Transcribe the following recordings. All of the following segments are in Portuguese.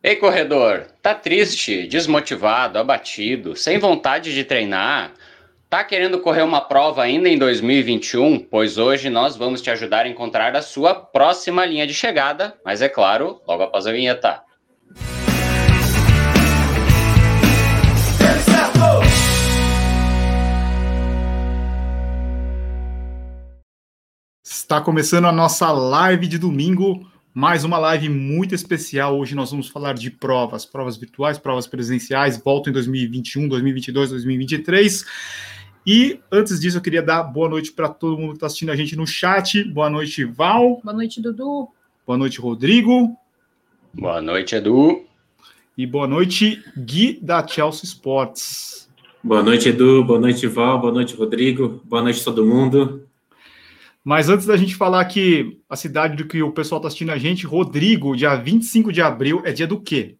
Ei, corredor, tá triste, desmotivado, abatido, sem vontade de treinar? Tá querendo correr uma prova ainda em 2021? Pois hoje nós vamos te ajudar a encontrar a sua próxima linha de chegada, mas é claro, logo após a vinheta. Está começando a nossa live de domingo, mais uma live muito especial. Hoje nós vamos falar de provas, provas virtuais, provas presenciais, volta em 2021, 2022, 2023. E antes disso, eu queria dar boa noite para todo mundo que está assistindo a gente no chat. Boa noite, Val. Boa noite, Dudu. Boa noite, Rodrigo. Boa noite, Edu. E boa noite, Gui da Chelsea Sports. Boa noite, Edu. Boa noite, Val. Boa noite, Rodrigo. Boa noite, todo mundo. Mas antes da gente falar que a cidade do que o pessoal está assistindo a gente, Rodrigo, dia 25 de abril, é dia do quê?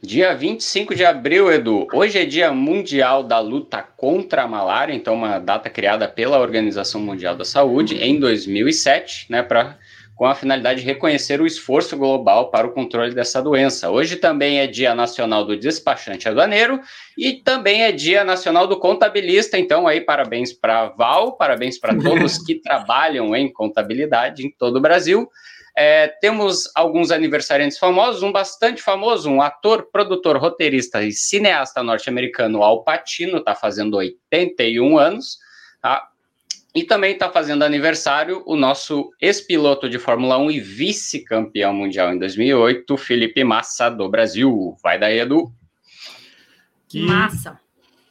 Dia 25 de abril, Edu. Hoje é Dia Mundial da Luta contra a Malária, então uma data criada pela Organização Mundial da Saúde em 2007, né, para com a finalidade de reconhecer o esforço global para o controle dessa doença. Hoje também é Dia Nacional do Despachante Aduaneiro e também é Dia Nacional do Contabilista. Então, aí, parabéns para Val, parabéns para todos que trabalham em contabilidade em todo o Brasil. É, temos alguns aniversariantes famosos, um bastante famoso, um ator, produtor, roteirista e cineasta norte-americano, Al Pacino, está fazendo 81 anos. Tá? E também está fazendo aniversário o nosso ex-piloto de Fórmula 1 e vice-campeão mundial em 2008, Felipe Massa, do Brasil. Vai daí, Edu. Que... Massa.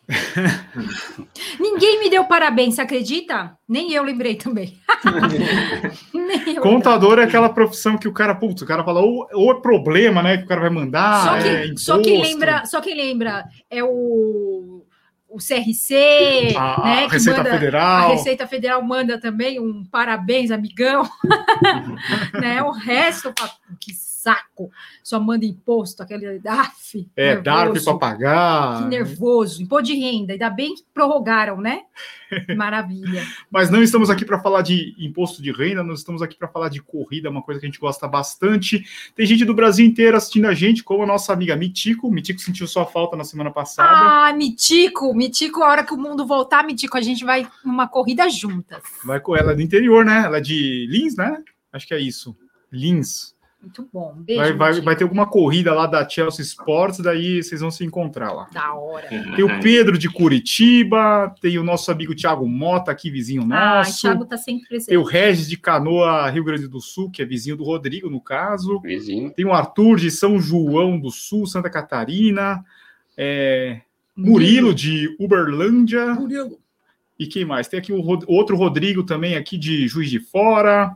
Ninguém me deu parabéns, você acredita? Nem eu lembrei também. eu Contador é aquela profissão que o cara, putz, o cara fala, ou, ou é problema, né? Que o cara vai mandar. Só, que, é só quem lembra, só quem lembra é o o CRC, a, né, a Receita manda, Federal. A Receita Federal manda também um parabéns, amigão. né, o resto, que saco, só manda imposto, aquele DARF. É, DARF para pagar. Que nervoso, imposto de renda, ainda bem que prorrogaram, né? Maravilha. Mas não estamos aqui para falar de imposto de renda, nós estamos aqui para falar de corrida, uma coisa que a gente gosta bastante. Tem gente do Brasil inteiro assistindo a gente, como a nossa amiga Mitico. Mitico sentiu sua falta na semana passada. Ah, Mitico, Mitico, a hora que o mundo voltar, Mitico, a gente vai numa corrida juntas. Vai com ela é do interior, né? Ela é de Lins, né? Acho que é isso. Lins. Muito bom. Beijo, vai, vai, vai, ter alguma corrida lá da Chelsea Sports, daí vocês vão se encontrar lá. Da hora. Tem o Pedro de Curitiba, tem o nosso amigo Thiago Mota, aqui, vizinho ah, nosso. Ah, Thiago tá sempre presente. Tem o Regis de Canoa, Rio Grande do Sul, que é vizinho do Rodrigo, no caso. Vizinho. Tem o Arthur de São João do Sul, Santa Catarina. É, Murilo de Uberlândia. Murilo. E quem mais? Tem aqui o outro Rodrigo também, aqui de Juiz de Fora.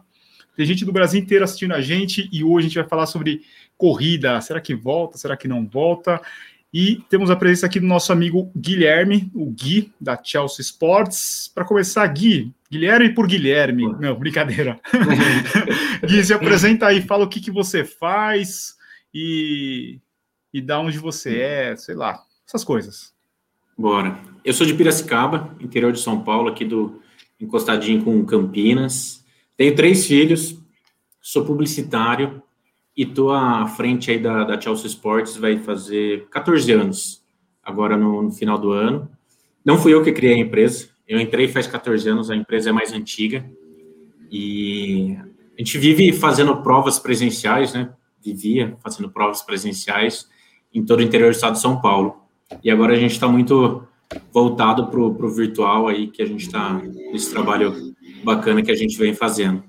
Tem gente do Brasil inteiro assistindo a gente e hoje a gente vai falar sobre corrida. Será que volta? Será que não volta? E temos a presença aqui do nosso amigo Guilherme, o Gui, da Chelsea Sports. Para começar, Gui, Guilherme por Guilherme. Não, brincadeira. Gui, se apresenta aí, fala o que, que você faz e, e da onde você é, sei lá, essas coisas. Bora. Eu sou de Piracicaba, interior de São Paulo, aqui do encostadinho com Campinas. Tenho três filhos, sou publicitário e estou à frente aí da, da Chelsea Sports, vai fazer 14 anos agora no, no, final do ano. Não fui eu que criei a empresa, eu entrei faz 14 anos, a empresa é mais antiga e a gente vive fazendo provas presenciais, né? Vivia fazendo provas presenciais em todo o interior do estado de São Paulo. E agora a gente está muito voltado para o virtual aí, que a gente está nesse trabalho bacana que a gente vem fazendo.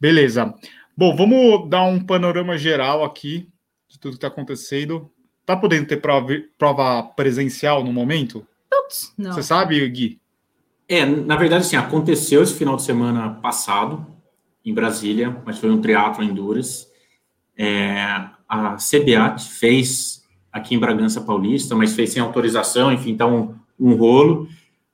Beleza. Bom, vamos dar um panorama geral aqui de tudo que está acontecendo. Tá podendo ter prova, prova presencial no momento? Putz, não. Você sabe, Gui? É, na verdade, assim, aconteceu esse final de semana passado em Brasília, mas foi um triatlo endurance. É, a CBAT fez aqui em Bragança Paulista, mas fez sem autorização, enfim, tá um, um rolo.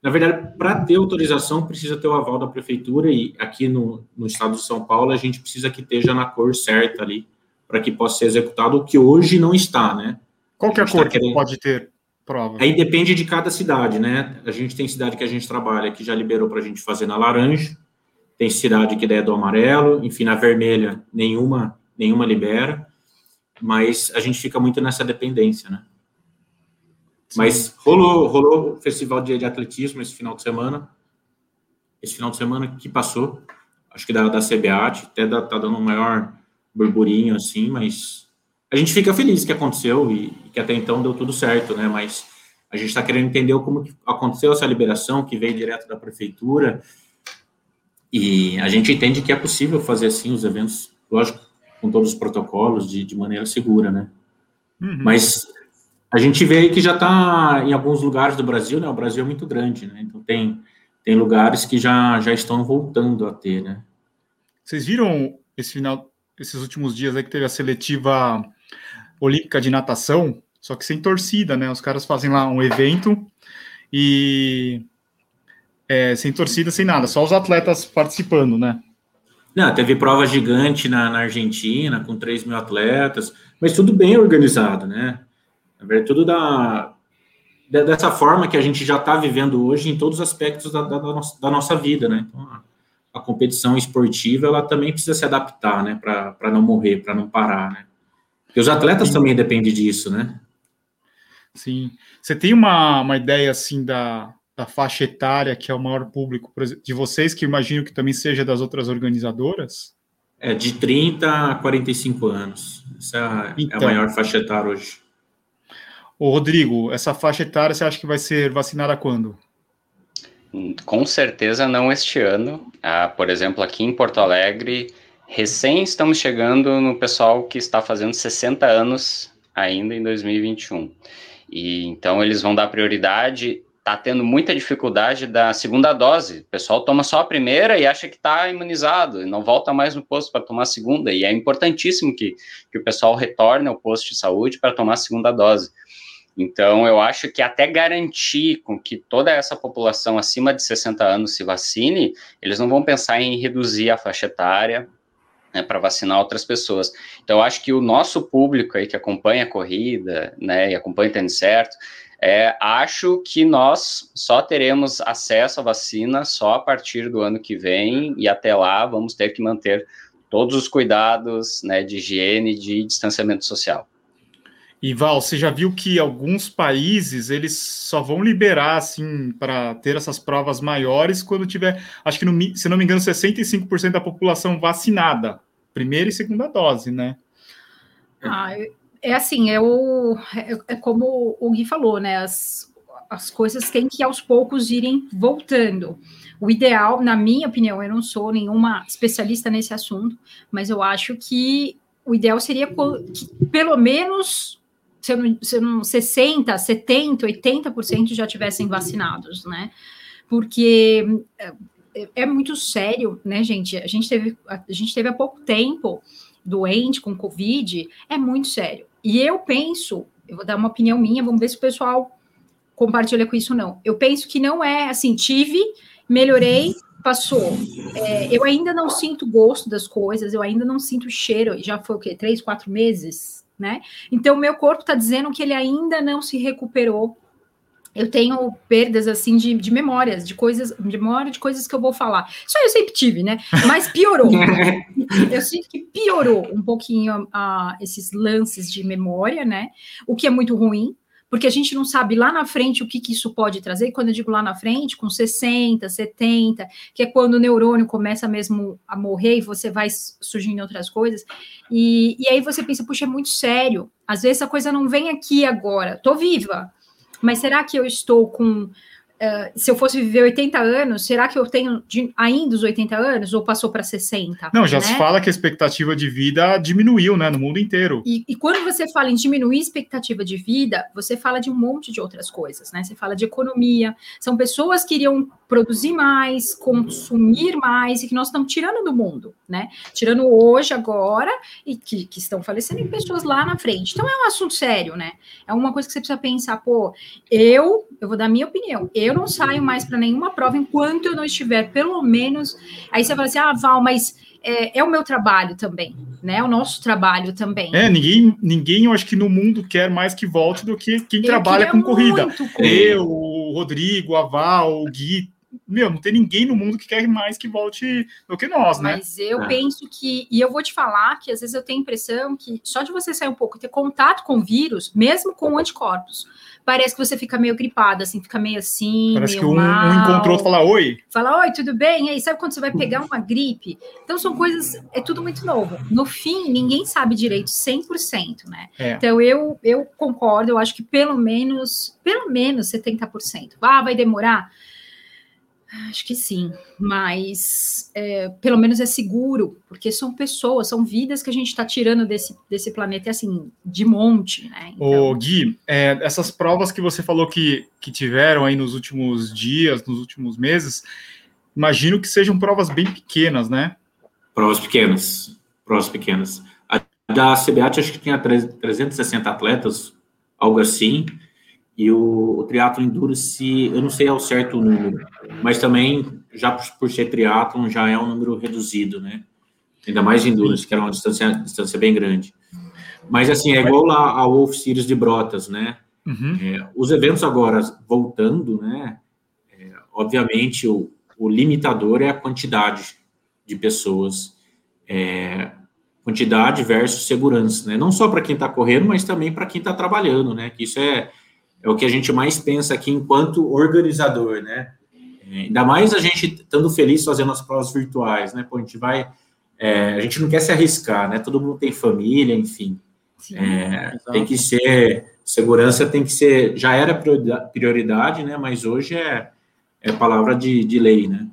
Na verdade, para ter autorização, precisa ter o aval da prefeitura, e aqui no, no estado de São Paulo, a gente precisa que esteja na cor certa ali, para que possa ser executado, o que hoje não está, né? Qual que é a, cor tá querendo... que pode ter prova? Aí depende de cada cidade, né? A gente tem cidade que a gente trabalha que já liberou para a gente fazer na laranja, tem cidade que é do amarelo, enfim, na vermelha nenhuma, nenhuma libera. mas a gente fica muito nessa dependência, né? Mas rolou, rolou o festival de, de atletismo esse final de semana, esse final de semana que passou, acho que da, da CBAT, até da, tá dando um maior burburinho, assim, mas a gente fica feliz que aconteceu e, e que até então deu tudo certo, né? Mas a gente está querendo entender como aconteceu essa liberação que veio direto da prefeitura e a gente entende que é possível fazer assim os eventos, lógico, com todos os protocolos de, de maneira segura, né? Uhum. Mas a gente vê aí que já está em alguns lugares do Brasil, né? O Brasil é muito grande, né? Então tem tem lugares que já já estão voltando a ter, né? Vocês viram esse final, esses últimos dias aí que teve a seletiva olímpica de natação, só que sem torcida, né? Os caras fazem lá um evento e é, sem torcida, sem nada, só os atletas participando, né? Não, teve prova gigante na, na Argentina, com 3 mil atletas, mas tudo bem organizado, né? Na verdade, tudo da, dessa forma que a gente já está vivendo hoje em todos os aspectos da, da, da, nossa, da nossa, vida, né? Então, a, a, competição esportiva, ela também precisa se adaptar, né? Para não morrer, para não parar, né? Porque os atletas Sim. também dependem disso, né? Sim. Você tem uma, uma ideia, assim, da, da faixa etária que é o maior público de vocês, que imagino que também seja das outras organizadoras? É de 30 a 45 anos. Essa então, é a então. maior faixa etária hoje. Ô, Rodrigo, essa faixa etária você acha que vai ser vacinada quando? Com certeza não este ano. Ah, por exemplo, aqui em Porto Alegre, recém estamos chegando no pessoal que está fazendo 60 anos ainda em 2021. E então eles vão dar prioridade está tendo muita dificuldade da segunda dose. O pessoal toma só a primeira e acha que está imunizado, e não volta mais no posto para tomar a segunda. E é importantíssimo que, que o pessoal retorne ao posto de saúde para tomar a segunda dose. Então, eu acho que até garantir com que toda essa população acima de 60 anos se vacine, eles não vão pensar em reduzir a faixa etária né, para vacinar outras pessoas. Então, eu acho que o nosso público aí que acompanha a corrida, né, e acompanha o tênis certo, é, acho que nós só teremos acesso à vacina só a partir do ano que vem, e até lá vamos ter que manter todos os cuidados né, de higiene e de distanciamento social. E Val, você já viu que alguns países eles só vão liberar assim para ter essas provas maiores quando tiver, acho que no, se não me engano, 65% da população vacinada, primeira e segunda dose, né? Ah, é assim, é, o, é, é, como o Gui falou, né? As, as coisas têm que aos poucos irem voltando. O ideal, na minha opinião, eu não sou nenhuma especialista nesse assunto, mas eu acho que o ideal seria que pelo menos se não, se não 60, 70, 80% já tivessem vacinados, né? Porque é, é, muito sério, né, gente? A gente teve a gente teve há pouco tempo doente com Covid, é muito sério. E eu penso, eu vou dar uma opinião minha, vamos ver se o pessoal compartilha com isso ou não. Eu penso que não é assim, tive, melhorei, passou. É, eu ainda não sinto gosto das coisas, eu ainda não sinto cheiro, já foi o quê? Três, quatro meses, né? Então, meu corpo está dizendo que ele ainda não se recuperou eu tenho perdas assim de, de memórias, de coisas, de memória de coisas que eu vou falar. Isso eu sempre tive, né? Mas piorou. eu sinto que piorou um pouquinho uh, esses lances de memória, né? O que é muito ruim, porque a gente não sabe lá na frente o que, que isso pode trazer. Quando eu digo lá na frente, com 60, 70, que é quando o neurônio começa mesmo a morrer e você vai surgindo outras coisas. E, e aí você pensa, puxa, é muito sério. Às vezes a coisa não vem aqui agora. Tô viva, mas será que eu estou com Uh, se eu fosse viver 80 anos, será que eu tenho de, ainda os 80 anos ou passou para 60? Não, já né? se fala que a expectativa de vida diminuiu, né, no mundo inteiro. E, e, quando você fala em diminuir a expectativa de vida, você fala de um monte de outras coisas, né? Você fala de economia, são pessoas que iriam produzir mais, consumir mais e que nós estamos tirando do mundo, né? Tirando hoje, agora, e que, que estão falecendo em pessoas lá na frente. Então é um assunto sério, né? É uma coisa que você precisa pensar, pô, eu, eu vou dar minha opinião, eu não saio mais para nenhuma prova enquanto eu não estiver, pelo menos. Aí você fala assim, ah, Val, mas é, é, o meu trabalho também, né? É o nosso trabalho também. É, ninguém, ninguém, eu acho que no mundo quer mais que volte do que quem eu trabalha com corrida. Eu, o Rodrigo, a Val, o Gui, meu, não tem ninguém no mundo que quer mais que volte do que nós, né? Mas eu é. penso que, e eu vou te falar que às vezes eu tenho a impressão que só de você sair um pouco e ter contato com o vírus, mesmo com anticorpos, parece que você fica meio gripada, assim, fica meio assim. Parece meio que um, mal. um encontrou outro fala oi. Fala, oi, tudo bem? E aí, sabe quando você vai pegar uma gripe? Então, são coisas, é tudo muito novo. No fim, ninguém sabe direito 100%, né? É. Então, eu, eu concordo, eu acho que pelo menos, pelo menos 70%. Ah, vai demorar? Acho que sim, mas é, pelo menos é seguro, porque são pessoas, são vidas que a gente está tirando desse, desse planeta, assim, de monte, né? Então... Ô, Gui, é, essas provas que você falou que, que tiveram aí nos últimos dias, nos últimos meses, imagino que sejam provas bem pequenas, né? Provas pequenas, provas pequenas. A da CBAT acho que tinha 360 atletas, algo assim, e o, o triatlo endurance, eu não sei ao certo o número, mas também, já por, por ser triatlon, já é um número reduzido, né? Ainda mais endurance, que era uma distância, distância bem grande. Mas, assim, é igual lá a Wolf Series de Brotas, né? Uhum. É, os eventos agora voltando, né? É, obviamente, o, o limitador é a quantidade de pessoas. É, quantidade versus segurança, né? Não só para quem está correndo, mas também para quem está trabalhando, né? Que isso é, é o que a gente mais pensa aqui enquanto organizador, né? É, ainda mais a gente estando feliz fazendo as provas virtuais, né? Pô, a gente vai. É, a gente não quer se arriscar, né? Todo mundo tem família, enfim. Sim, é, tem que ser. Segurança tem que ser. Já era prioridade, né? Mas hoje é, é palavra de, de lei, né?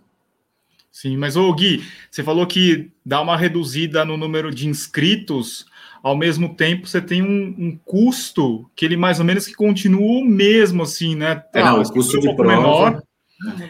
Sim, mas ô Gui, você falou que dá uma reduzida no número de inscritos ao mesmo tempo você tem um, um, custo que ele mais ou menos que continua o mesmo, assim, né? É, não, o custo de um prova... Menor.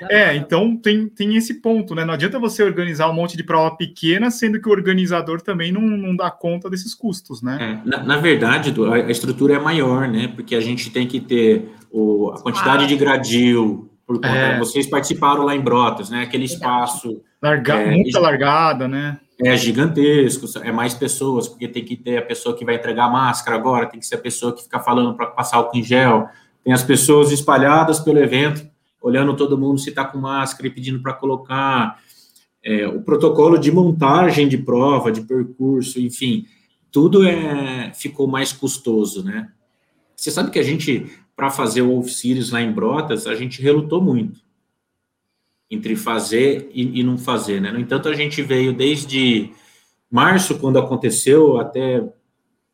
É, então tem, tem esse ponto, né? Não adianta você organizar um monte de prova pequena, sendo que o organizador também não, não dá conta desses custos, né? É, na, na, verdade, a estrutura é maior, né? Porque a gente tem que ter o, a quantidade ah, de gradil, por conta, é. vocês participaram lá em Brotas, né? Aquele espaço. Larga, é, muita largada, né? É gigantesco, é mais pessoas, porque tem que ter a pessoa que vai entregar a máscara agora, tem que ser a pessoa que fica falando para passar álcool em gel, tem as pessoas espalhadas pelo evento, olhando todo mundo se está com máscara e pedindo para colocar, é, o protocolo de montagem de prova, de percurso, enfim, tudo é, ficou mais custoso, né? Você sabe que a gente, para fazer o Wolf Series lá em Brotas, a gente relutou muito entre fazer e, e, não fazer, né? No entanto, a gente veio desde março, quando aconteceu, até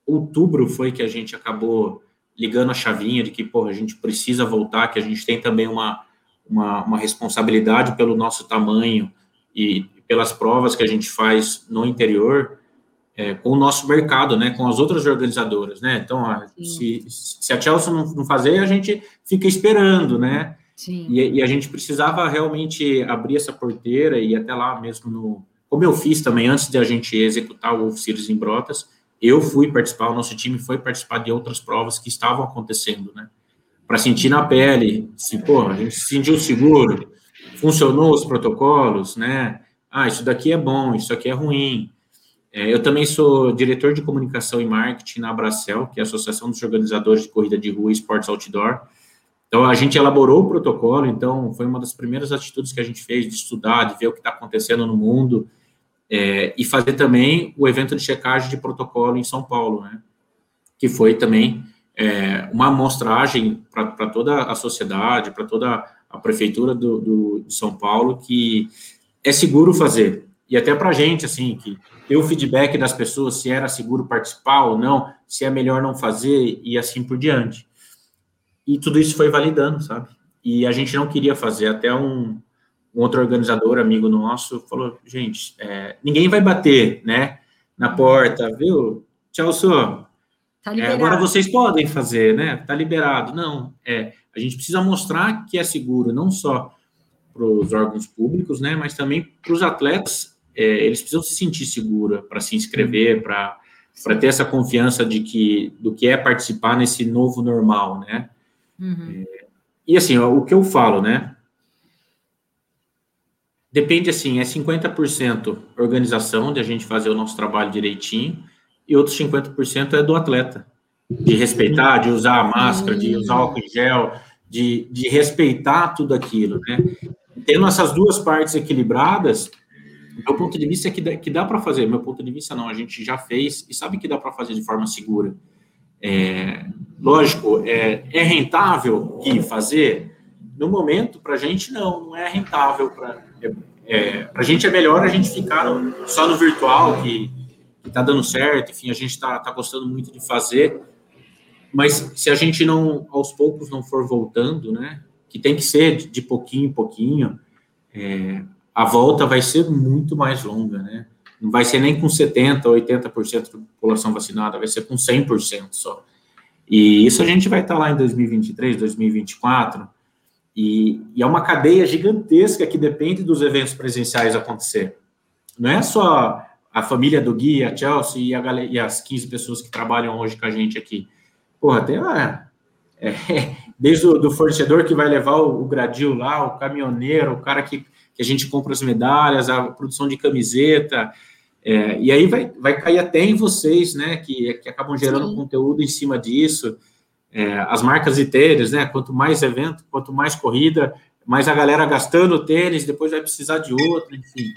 outubro foi que a gente acabou ligando a chavinha de que, porra, a gente precisa voltar, que a gente tem também uma, uma, uma responsabilidade pelo nosso tamanho e pelas provas que a gente faz no interior, é, com o nosso mercado, né, com as outras organizadoras, né, então, a, se, se a Chelsea não, não fazer, a gente fica esperando, né, Sim. E, e, a gente precisava realmente abrir essa porteira e até lá mesmo no. Como eu fiz também antes de a gente executar o Wolf Series em Brotas, eu fui participar, o nosso time foi participar de outras provas que estavam acontecendo, né? Para sentir na pele, se, pô, a gente se sentiu seguro, funcionou os protocolos, né? Ah, isso daqui é bom, isso aqui é ruim. É, eu também sou diretor de comunicação e marketing na Abracel, que é a Associação dos Organizadores de Corrida de Rua e Esportes Outdoor. Então, a gente elaborou o protocolo, então, foi uma das primeiras atitudes que a gente fez de estudar, de ver o que está acontecendo no mundo, é, e fazer também o evento de checagem de protocolo em São Paulo, né? Que foi também é, uma amostragem para toda a sociedade, para toda a prefeitura do, do, de São Paulo, que é seguro fazer. E até para a gente, assim, que ter o feedback das pessoas se era seguro participar ou não, se é melhor não fazer e assim por diante. E tudo isso foi validando, sabe? E a gente não queria fazer. Até um, um outro organizador, amigo nosso, falou: gente, é, ninguém vai bater, né? Na porta, viu? Tchau, senhor. Tá é, agora vocês podem fazer, né? Tá liberado. Não, é. A gente precisa mostrar que é seguro, não só para os órgãos públicos, né? Mas também para os atletas. É, eles precisam se sentir seguros para se inscrever, para para ter essa confiança de que do que é participar nesse novo normal, né? Uhum. É, e assim, ó, o que eu falo, né? Depende assim, é 50% organização de a gente fazer o nosso trabalho direitinho e outros 50% é do atleta. De respeitar, de usar a máscara, de usar álcool em gel, de, de respeitar tudo aquilo, né? tendo essas duas partes equilibradas, meu ponto de vista é que dá, que dá para fazer. Meu ponto de vista não, a gente já fez e sabe que dá para fazer de forma segura. É, lógico, é, é rentável e fazer? No momento, para a gente não, não é rentável. Para é, é, a gente é melhor a gente ficar só no virtual, que está dando certo, enfim, a gente está tá gostando muito de fazer. Mas se a gente não, aos poucos, não for voltando, né, que tem que ser de, de pouquinho em pouquinho, é, a volta vai ser muito mais longa, né? Não vai ser nem com 70%, 80% da população vacinada, vai ser com 100% só. E isso a gente vai estar lá em 2023, 2024, e, e, é uma cadeia gigantesca que depende dos eventos presenciais acontecer. Não é só a família do Gui, a Chelsea e, a, e as 15 pessoas que trabalham hoje com a gente aqui. Porra, tem uma, é, desde o do fornecedor que vai levar o, o gradil lá, o caminhoneiro, o cara que que a gente compra as medalhas, a produção de camiseta, é, e aí vai, vai cair até em vocês, né, que, que acabam gerando Sim. conteúdo em cima disso, é, as marcas de tênis, né, quanto mais evento, quanto mais corrida, mais a galera gastando tênis, depois vai precisar de outro, enfim.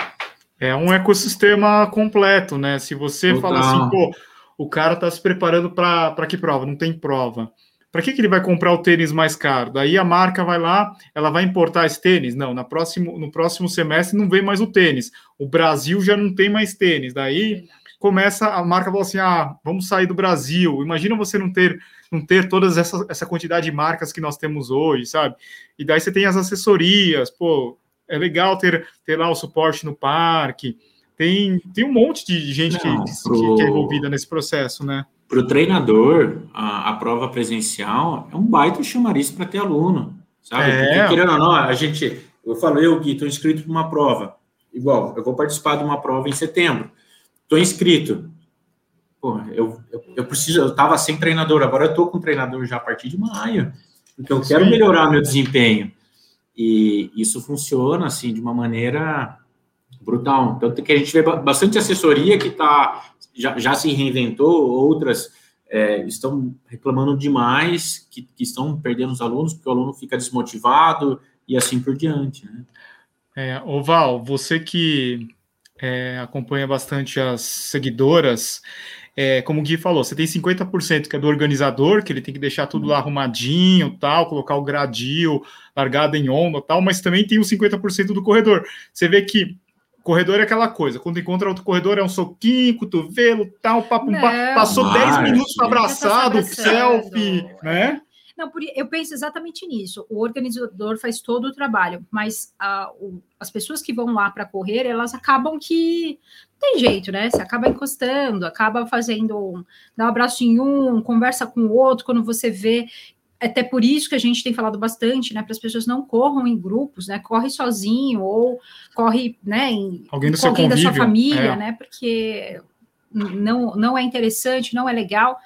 É um ecossistema completo, né, se você Total. fala assim, pô, o cara está se preparando para que prova? Não tem prova. Para que, que ele vai comprar o tênis mais caro? Daí a marca vai lá, ela vai importar esse tênis? Não, na próximo, no próximo semestre não vem mais o tênis. O Brasil já não tem mais tênis. Daí começa a marca falar assim: ah, vamos sair do Brasil. Imagina você não ter não ter todas essa, essa quantidade de marcas que nós temos hoje, sabe? E daí você tem as assessorias, pô, é legal ter, ter lá o suporte no parque. Tem, tem um monte de gente não, que, pro... que, é envolvida nesse processo, né? Para o treinador, a, a, prova presencial é um baita chamariz para ter aluno, sabe? É. Porque, querendo ou não, a gente, eu falo, eu, Gui, estou inscrito para uma prova, igual, eu vou participar de uma prova em setembro, estou inscrito, pô, eu, eu, eu, preciso, eu estava sem treinador, agora eu estou com treinador já a partir de maio, porque eu quero Sim. melhorar meu desempenho, e isso funciona, assim, de uma maneira brutal. Tanto que a gente vê bastante assessoria que tá, já, já se reinventou, outras é, estão reclamando demais, que, que, estão perdendo os alunos, porque o aluno fica desmotivado e assim por diante. Né? É, Oval, você que é, acompanha bastante as seguidoras, é, como o Gui falou, você tem 50% que é do organizador, que ele tem que deixar tudo lá arrumadinho, tal, colocar o gradil, largada em onda, tal, mas também tem os 50% do corredor. Você vê que Corredor é aquela coisa, quando encontra outro corredor é um soquinho, cotovelo, tal, papo, não, passou 10 minutos abraçado, selfie, né? Não, eu penso exatamente nisso. O organizador faz todo o trabalho, mas a, o, as pessoas que vão lá para correr, elas acabam que não tem jeito, né? Você acaba encostando, acaba fazendo, dá um abraço em um, conversa com o outro, quando você vê até por isso que a gente tem falado bastante, né, para as pessoas não corram em grupos, né, corre sozinho ou corre, né, em, alguém, do com alguém da sua família, é. né, porque não, não é interessante, não é legal.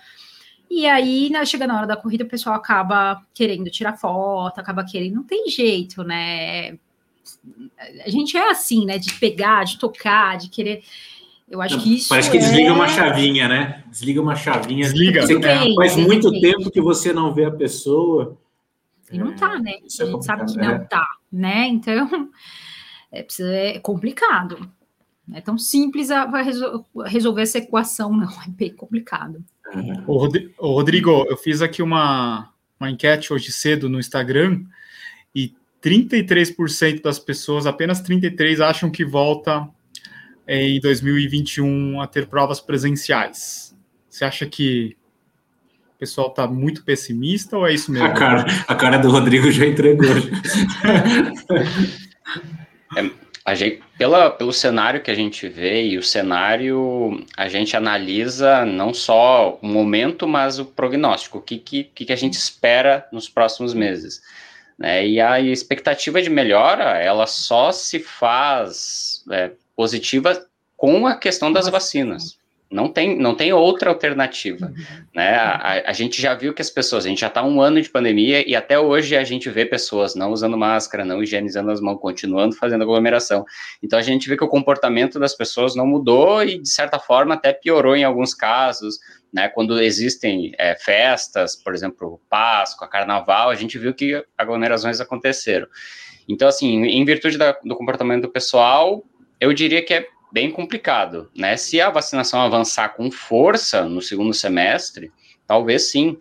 E aí, né, chega na hora da corrida, o pessoal acaba querendo tirar foto, acaba querendo, não tem jeito, né? A gente é assim, né, de pegar, de tocar, de querer. Eu acho que isso. Parece que é... desliga uma chavinha, né? Desliga uma chavinha. Desliga. Você, bem, faz muito bem. tempo que você não vê a pessoa. E não tá, né? É, a gente sabe que não é. tá, né? Então, é, é complicado. Não é tão simples a, a resol resolver essa equação, não. É bem complicado. Ô, Rodrigo, eu fiz aqui uma, uma enquete hoje cedo no Instagram e 33% das pessoas, apenas 33%, acham que volta em 2021 a ter provas presenciais. Você acha que o pessoal está muito pessimista ou é isso mesmo? A cara, a cara do Rodrigo já entregou. é, a gente, pela, pelo cenário que a gente vê e o cenário, a gente analisa não só o momento, mas o prognóstico, o que, que, que a gente espera nos próximos meses. Né? E a expectativa de melhora, ela só se faz é, positiva com a questão das vacinas. Não tem, não tem outra alternativa. Uhum. Né? A, a, gente já viu que as pessoas, a gente já está um ano de pandemia e até hoje a gente vê pessoas não usando máscara, não higienizando as mãos, continuando fazendo aglomeração. Então a gente vê que o comportamento das pessoas não mudou e, de certa forma, até piorou em alguns casos. Né? Quando existem é, festas, por exemplo, Páscoa, Carnaval, a gente viu que aglomerações aconteceram. Então, assim, em virtude da, do comportamento do pessoal, eu diria que é bem complicado, né? Se a vacinação avançar com força no segundo semestre, talvez sim.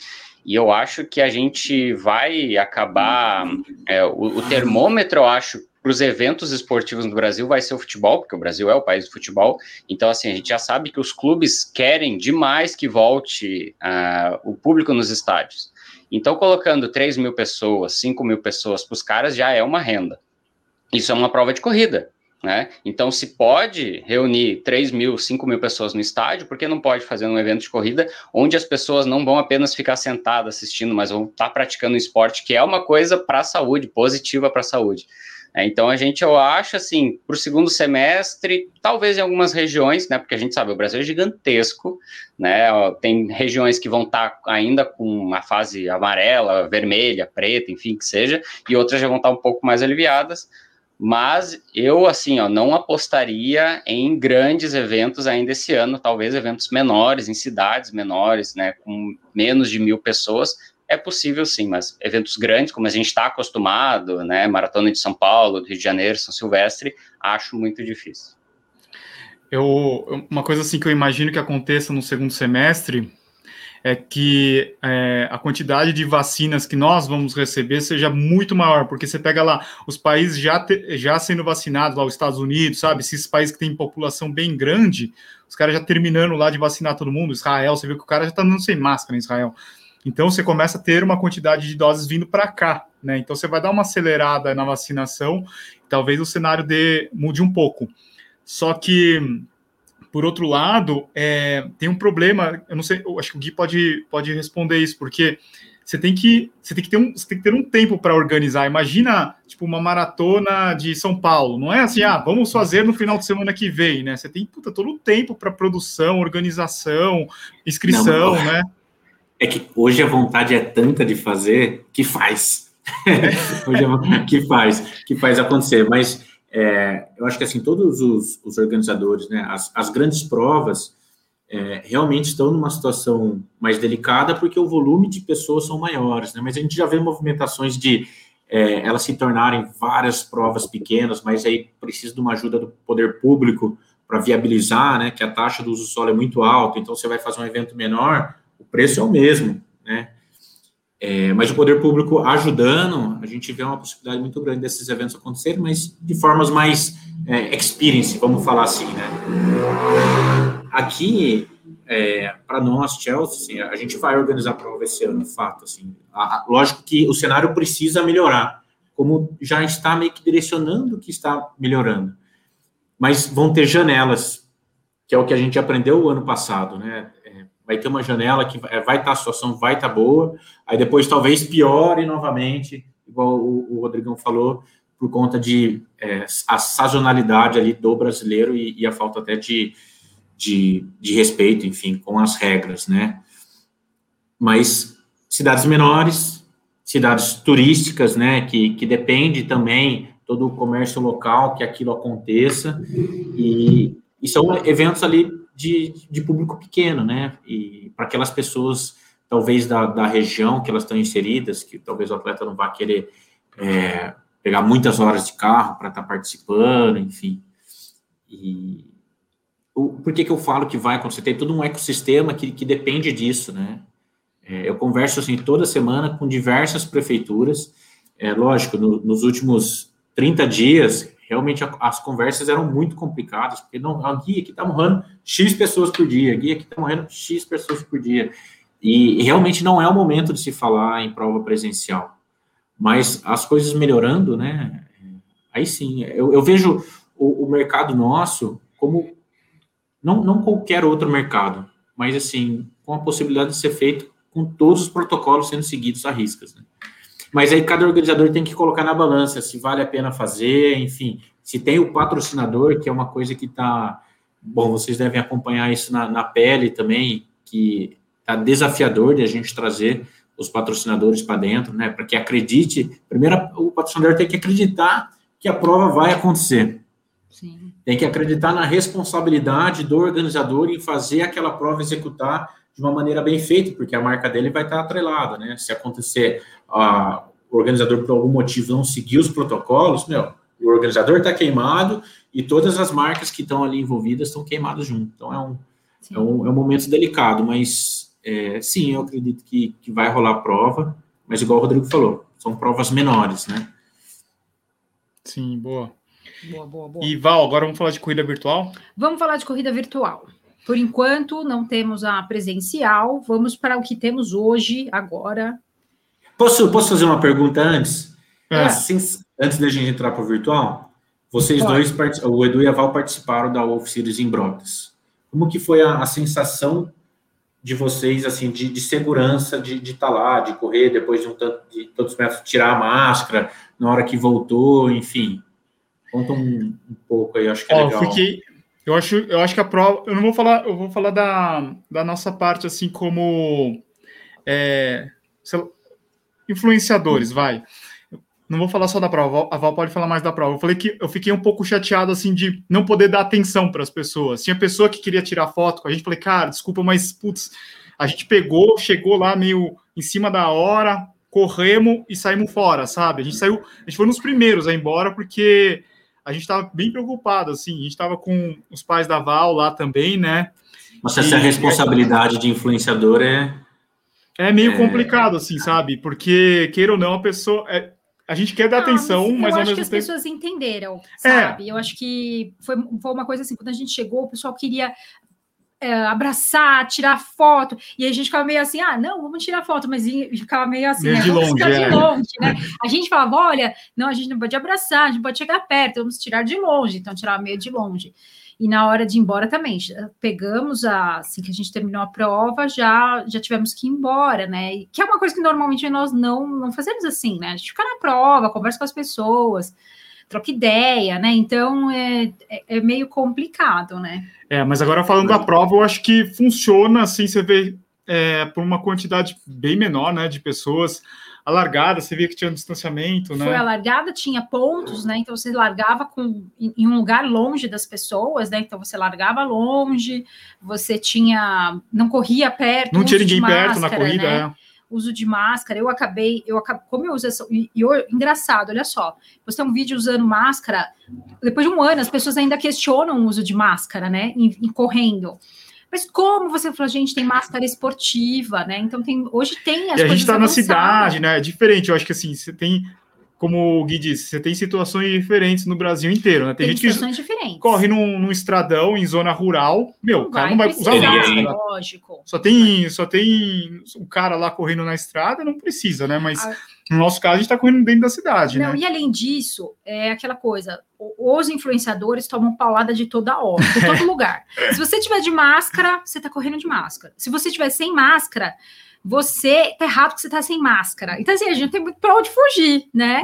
E eu acho que a gente vai acabar. É, o, o, termômetro, eu acho, para os eventos esportivos no Brasil vai ser o futebol, porque o Brasil é o país do futebol. Então, assim, a gente já sabe que os clubes querem demais que volte uh, o público nos estádios. Então, colocando 3 mil pessoas, 5 mil pessoas para os caras já é uma renda. Isso é uma prova de corrida. Né? Então, se pode reunir 3 mil, 5 mil pessoas no estádio, por que não pode fazer um evento de corrida onde as pessoas não vão apenas ficar sentadas assistindo, mas vão estar tá praticando um esporte que é uma coisa para a saúde, positiva para a saúde. É, então, a gente, eu acho, assim, para o segundo semestre, talvez em algumas regiões, né, porque a gente sabe, o Brasil é gigantesco, né, tem regiões que vão estar tá ainda com uma fase amarela, vermelha, preta, enfim, que seja, e outras já vão estar tá um pouco mais aliviadas, mas eu, assim, ó, não apostaria em grandes eventos ainda esse ano, talvez eventos menores, em cidades menores, né, com menos de mil pessoas, é possível sim, mas eventos grandes, como a gente está acostumado, né, Maratona de São Paulo, Rio de Janeiro, São Silvestre, acho muito difícil. Eu, uma coisa assim que eu imagino que aconteça no segundo semestre é que é, a quantidade de vacinas que nós vamos receber seja muito maior, porque você pega lá os países já, te, já sendo vacinados, lá os Estados Unidos, sabe, esses países que têm população bem grande, os caras já terminando lá de vacinar todo mundo, Israel, você viu que o cara já está andando sem máscara em Israel. Então você começa a ter uma quantidade de doses vindo para cá, né? Então você vai dar uma acelerada na vacinação, talvez o cenário de, mude um pouco. Só que por outro lado, é, tem um problema, eu não sei, eu acho que o Gui pode, pode responder isso, porque você tem que, você tem que ter um, você tem que ter um tempo para organizar. Imagina, tipo, uma maratona de São Paulo. Não é assim, ah, vamos fazer no final de semana que vem, né? Você tem puta, todo o tempo para produção, organização, inscrição, não, né? É que hoje a vontade é tanta de fazer que faz. hoje é que faz, que faz acontecer. Mas é, eu acho que assim todos os, os organizadores, né, as, as grandes provas é, realmente estão numa situação mais delicada porque o volume de pessoas são maiores, né? Mas a gente já vê movimentações de é, elas se tornarem várias provas pequenas, mas aí precisa de uma ajuda do poder público para viabilizar, né? Que a taxa do uso solo é muito alta, então você vai fazer um evento menor, o preço é o mesmo, né? É, mas o poder público ajudando, a gente vê uma possibilidade muito grande desses eventos acontecerem, mas de formas mais é, experience, vamos falar assim, né? Aqui, é, para nós, Chelsea, assim, a gente vai organizar a prova esse ano, fato, assim. A, a, lógico que o cenário precisa melhorar, como já está meio que direcionando que está melhorando. Mas vão ter janelas, que é o que a gente aprendeu o ano passado, né? vai ter uma janela que vai estar, tá, a situação vai estar tá boa, aí depois talvez piore novamente, igual o, o Rodrigão falou, por conta de é, a sazonalidade ali do brasileiro e, e a falta até de, de, de, respeito, enfim, com as regras, né? Mas cidades menores, cidades turísticas, né, que, que depende também todo o comércio local que aquilo aconteça, e, e são eventos ali de, de público pequeno, né? E para aquelas pessoas, talvez da, da região que elas estão inseridas, que talvez o atleta não vá querer é, pegar muitas horas de carro para estar tá participando, enfim. E o, por que, que eu falo que vai acontecer? Tem todo um ecossistema que, que depende disso, né? É, eu converso assim toda semana com diversas prefeituras. É lógico, no, nos últimos 30 dias realmente as conversas eram muito complicadas, porque não, a guia aqui está morrendo X pessoas por dia, a guia aqui está morrendo X pessoas por dia. E, e realmente não é o momento de se falar em prova presencial. Mas as coisas melhorando, né? Aí sim, eu, eu vejo o, o, mercado nosso como não, não qualquer outro mercado, mas assim, com a possibilidade de ser feito com todos os protocolos sendo seguidos a riscas. Né? Mas aí cada organizador tem que colocar na balança se vale a pena fazer, enfim, se tem o patrocinador, que é uma coisa que está bom, vocês devem acompanhar isso na, na pele também, que está desafiador de a gente trazer os patrocinadores para dentro, né? Para que acredite. Primeiro, o patrocinador tem que acreditar que a prova vai acontecer. Sim. Tem que acreditar na responsabilidade do organizador em fazer aquela prova executar de uma maneira bem feita, porque a marca dele vai estar atrelada, né? Se acontecer a, o organizador por algum motivo não seguir os protocolos, meu, o organizador está queimado e todas as marcas que estão ali envolvidas estão queimadas junto. Então é um, é um, é um momento delicado, mas é, sim, eu acredito que, que vai rolar prova, mas igual o Rodrigo falou, são provas menores, né? Sim, boa. Boa, boa, boa. E Val, agora vamos falar de corrida virtual? Vamos falar de corrida virtual. Por enquanto, não temos a presencial. Vamos para o que temos hoje, agora. Posso, posso fazer uma pergunta antes? É. Assim, antes da gente entrar para o virtual, vocês Pode. dois, o Edu e a Val participaram da Wolf Series em Brotas. Como que foi a, a sensação de vocês, assim, de, de segurança, de estar tá lá, de correr depois de, um tanto, de tantos metros, tirar a máscara, na hora que voltou, enfim. Conta um, um pouco aí, acho que é Ó, legal. Eu fiquei, eu acho, eu acho que a prova. Eu não vou falar, eu vou falar da, da nossa parte, assim, como é, lá, influenciadores, vai. Não vou falar só da prova, a Val pode falar mais da prova. Eu falei que eu fiquei um pouco chateado, assim, de não poder dar atenção para as pessoas. Tinha pessoa que queria tirar foto com a gente, falei, cara, desculpa, mas, putz, a gente pegou, chegou lá meio em cima da hora, corremos e saímos fora, sabe? A gente saiu, a gente foi nos primeiros a ir embora, porque a gente estava bem preocupado, assim, a gente estava com os pais da Val lá também, né? Mas essa e, responsabilidade de influenciador é... É meio é... complicado, assim, sabe? Porque, queira ou não, a pessoa... É, a gente quer dar não, atenção, mas, mas ao mesmo tempo... Eu acho que as pessoas entenderam, é. sabe? É. Eu acho que foi, foi uma coisa assim, quando a gente chegou, o pessoal queria é, abraçar, tirar foto, e a gente ficava meio assim, ah, não, vamos tirar foto, mas ficava meio assim, meio né? de longe, é. de longe, né? A gente falava, olha, não, a gente não pode abraçar, a gente pode chegar perto, vamos tirar de longe, então tirava meio de longe. E na hora de ir embora também, pegamos a, assim que a gente terminou a prova, já já tivemos que ir embora, né? Que é uma coisa que normalmente nós não não fazemos assim, né? A gente fica na prova, conversa com as pessoas, troca ideia, né? Então é, é, é meio complicado, né? É, mas agora falando da prova, eu acho que funciona assim, você vê é, por uma quantidade bem menor, né, de pessoas. A largada, você via que tinha um distanciamento, né? Foi a largada, tinha pontos, né? Então você largava com, em um lugar longe das pessoas, né? Então você largava longe, você tinha. não corria perto. Não tinha ninguém perto na corrida, né? é uso de máscara. Eu acabei, eu acabei, como eu uso essa. E, e engraçado, olha só, você tem um vídeo usando máscara, depois de um ano, as pessoas ainda questionam o uso de máscara, né? Em, em correndo. Mas como você falou, gente, tem máscara esportiva, né? Então tem, hoje tem as e a gente está na cidade, né? É diferente. Eu acho que assim, você tem como o Gui disse, você tem situações diferentes no Brasil inteiro, né? Tem, tem gente que diferentes. corre num, num, estradão em zona rural, meu, o cara não vai usar máscara. Lógico. Só tem, só tem um cara lá correndo na estrada, não precisa, né? Mas ah. no nosso caso, a gente está correndo dentro da cidade, não, né? E além disso, é aquela coisa, os influenciadores tomam paulada de toda hora, de todo lugar. Se você tiver de máscara, você está correndo de máscara. Se você tiver sem máscara, você tá errado que você tá sem máscara. Então, assim, a gente tem muito para onde fugir, né?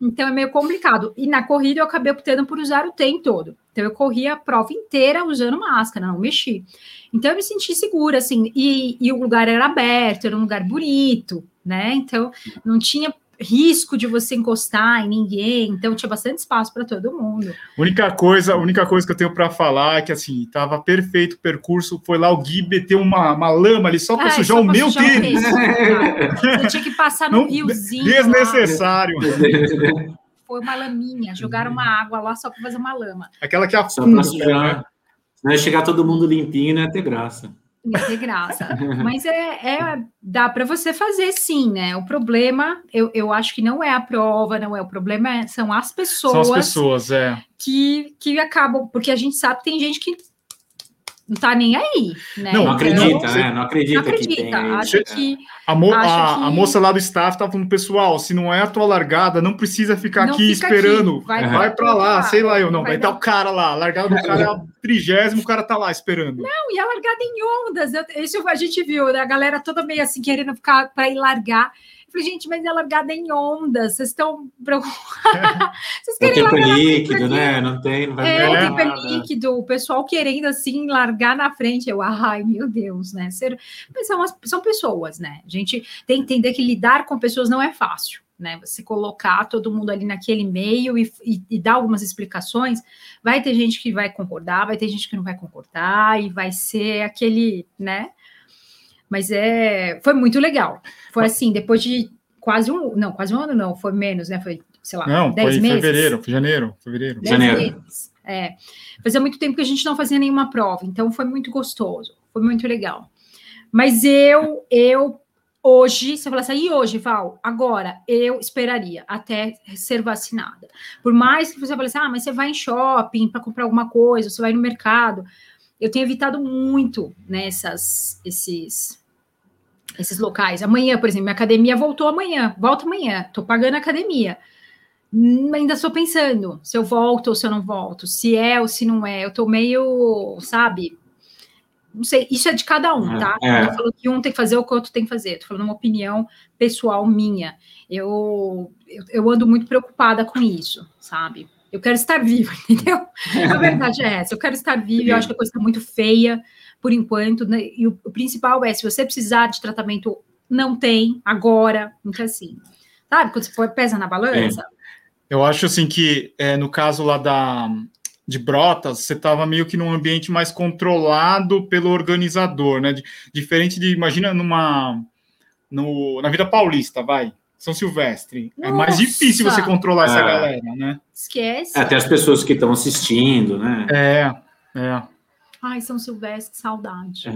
Então é meio complicado. E na corrida eu acabei optando por usar o TEM todo. Então eu corri a prova inteira usando máscara, não mexi. Então eu me senti segura, assim, e, e o lugar era aberto, era um lugar bonito, né? Então não tinha risco de você encostar em ninguém, então tinha bastante espaço para todo mundo. Única coisa, a única coisa que eu tenho para falar é que assim, tava perfeito o percurso, foi lá o Gui meteu uma, uma lama ali só para sujar só o meu sujar tênis. Você tinha que passar no Não, riozinho. Desnecessário. Foi uma laminha, jogaram uma água lá só para fazer uma lama. Aquela que afunda. Só né? Não ia chegar todo mundo limpinho, não ia ter graça. Ia ter graça. Mas é, é dá para você fazer sim, né? O problema, eu, eu acho que não é a prova, não é. O problema é, são as pessoas. São as pessoas, é. Que, que acabam, porque a gente sabe que tem gente que não tá nem aí, né? Não, não acredita, então, né? Não acredita. Não acredita. Que tem, acha que. A, mo a, que... a, moça lá do staff tá falando, pessoal, se não é a tua largada, não precisa ficar não aqui fica esperando. Aqui. Vai, vai para lá, sei lá eu, não. Vai, vai dar o cara lá. A largada do cara é a trigésimo, o cara tá lá esperando. Não, e a largada em ondas. Eu, isso a gente viu, né? A galera toda meio assim, querendo ficar para ir largar. Eu falei, gente, mas é largada em ondas, vocês estão vocês querem não tem líquido, né? Não tem, não vai é, tempo é líquido, o pessoal querendo assim largar na frente. Eu, ai, meu Deus, né? Ser, mas são, são pessoas, né? A gente tem que entender que lidar com pessoas não é fácil né? Você colocar todo mundo ali naquele meio e, e, e, dar algumas explicações, vai ter gente que vai concordar, vai ter gente que não vai concordar, e vai ser aquele, né? Mas é, foi muito legal. Foi assim, depois de quase um, não, quase um ano não, foi menos, né? Foi, sei lá, não, dez foi meses. fevereiro, foi janeiro, fevereiro. Dez janeiro. Meses. É, fazia muito tempo que a gente não fazia nenhuma prova, então foi muito gostoso, foi muito legal. Mas eu, eu Hoje, você fala assim, e hoje, Val? Agora, eu esperaria até ser vacinada. Por mais que você fale assim, ah, mas você vai em shopping para comprar alguma coisa, você vai no mercado. Eu tenho evitado muito nessas, esses, esses locais. Amanhã, por exemplo, minha academia voltou amanhã, volta amanhã, estou pagando a academia. Hum, ainda estou pensando se eu volto ou se eu não volto, se é ou se não é. Eu estou meio, sabe, não sei, isso é de cada um, é, tá? É. Não falando que um tem que fazer ou que o outro tem que fazer. Estou falando uma opinião pessoal minha. Eu, eu, eu, ando muito preocupada com isso, sabe? Eu quero estar viva, entendeu? A verdade é essa. Eu quero estar viva. Eu acho que a coisa está muito feia por enquanto. Né? E o, o, principal é, se você precisar de tratamento, não tem agora. Então, assim, sabe? Quando você pesa na balança. É. Eu acho assim que é, no caso lá da, de Brotas, você estava meio que num ambiente mais controlado pelo organizador, né? Diferente de, imagina, numa no, na vida paulista, vai. São Silvestre. Nossa. É mais difícil você controlar essa é. galera, né? Esquece. É, até as pessoas que estão assistindo, né? É, é. Ai, São Silvestre, que saudade.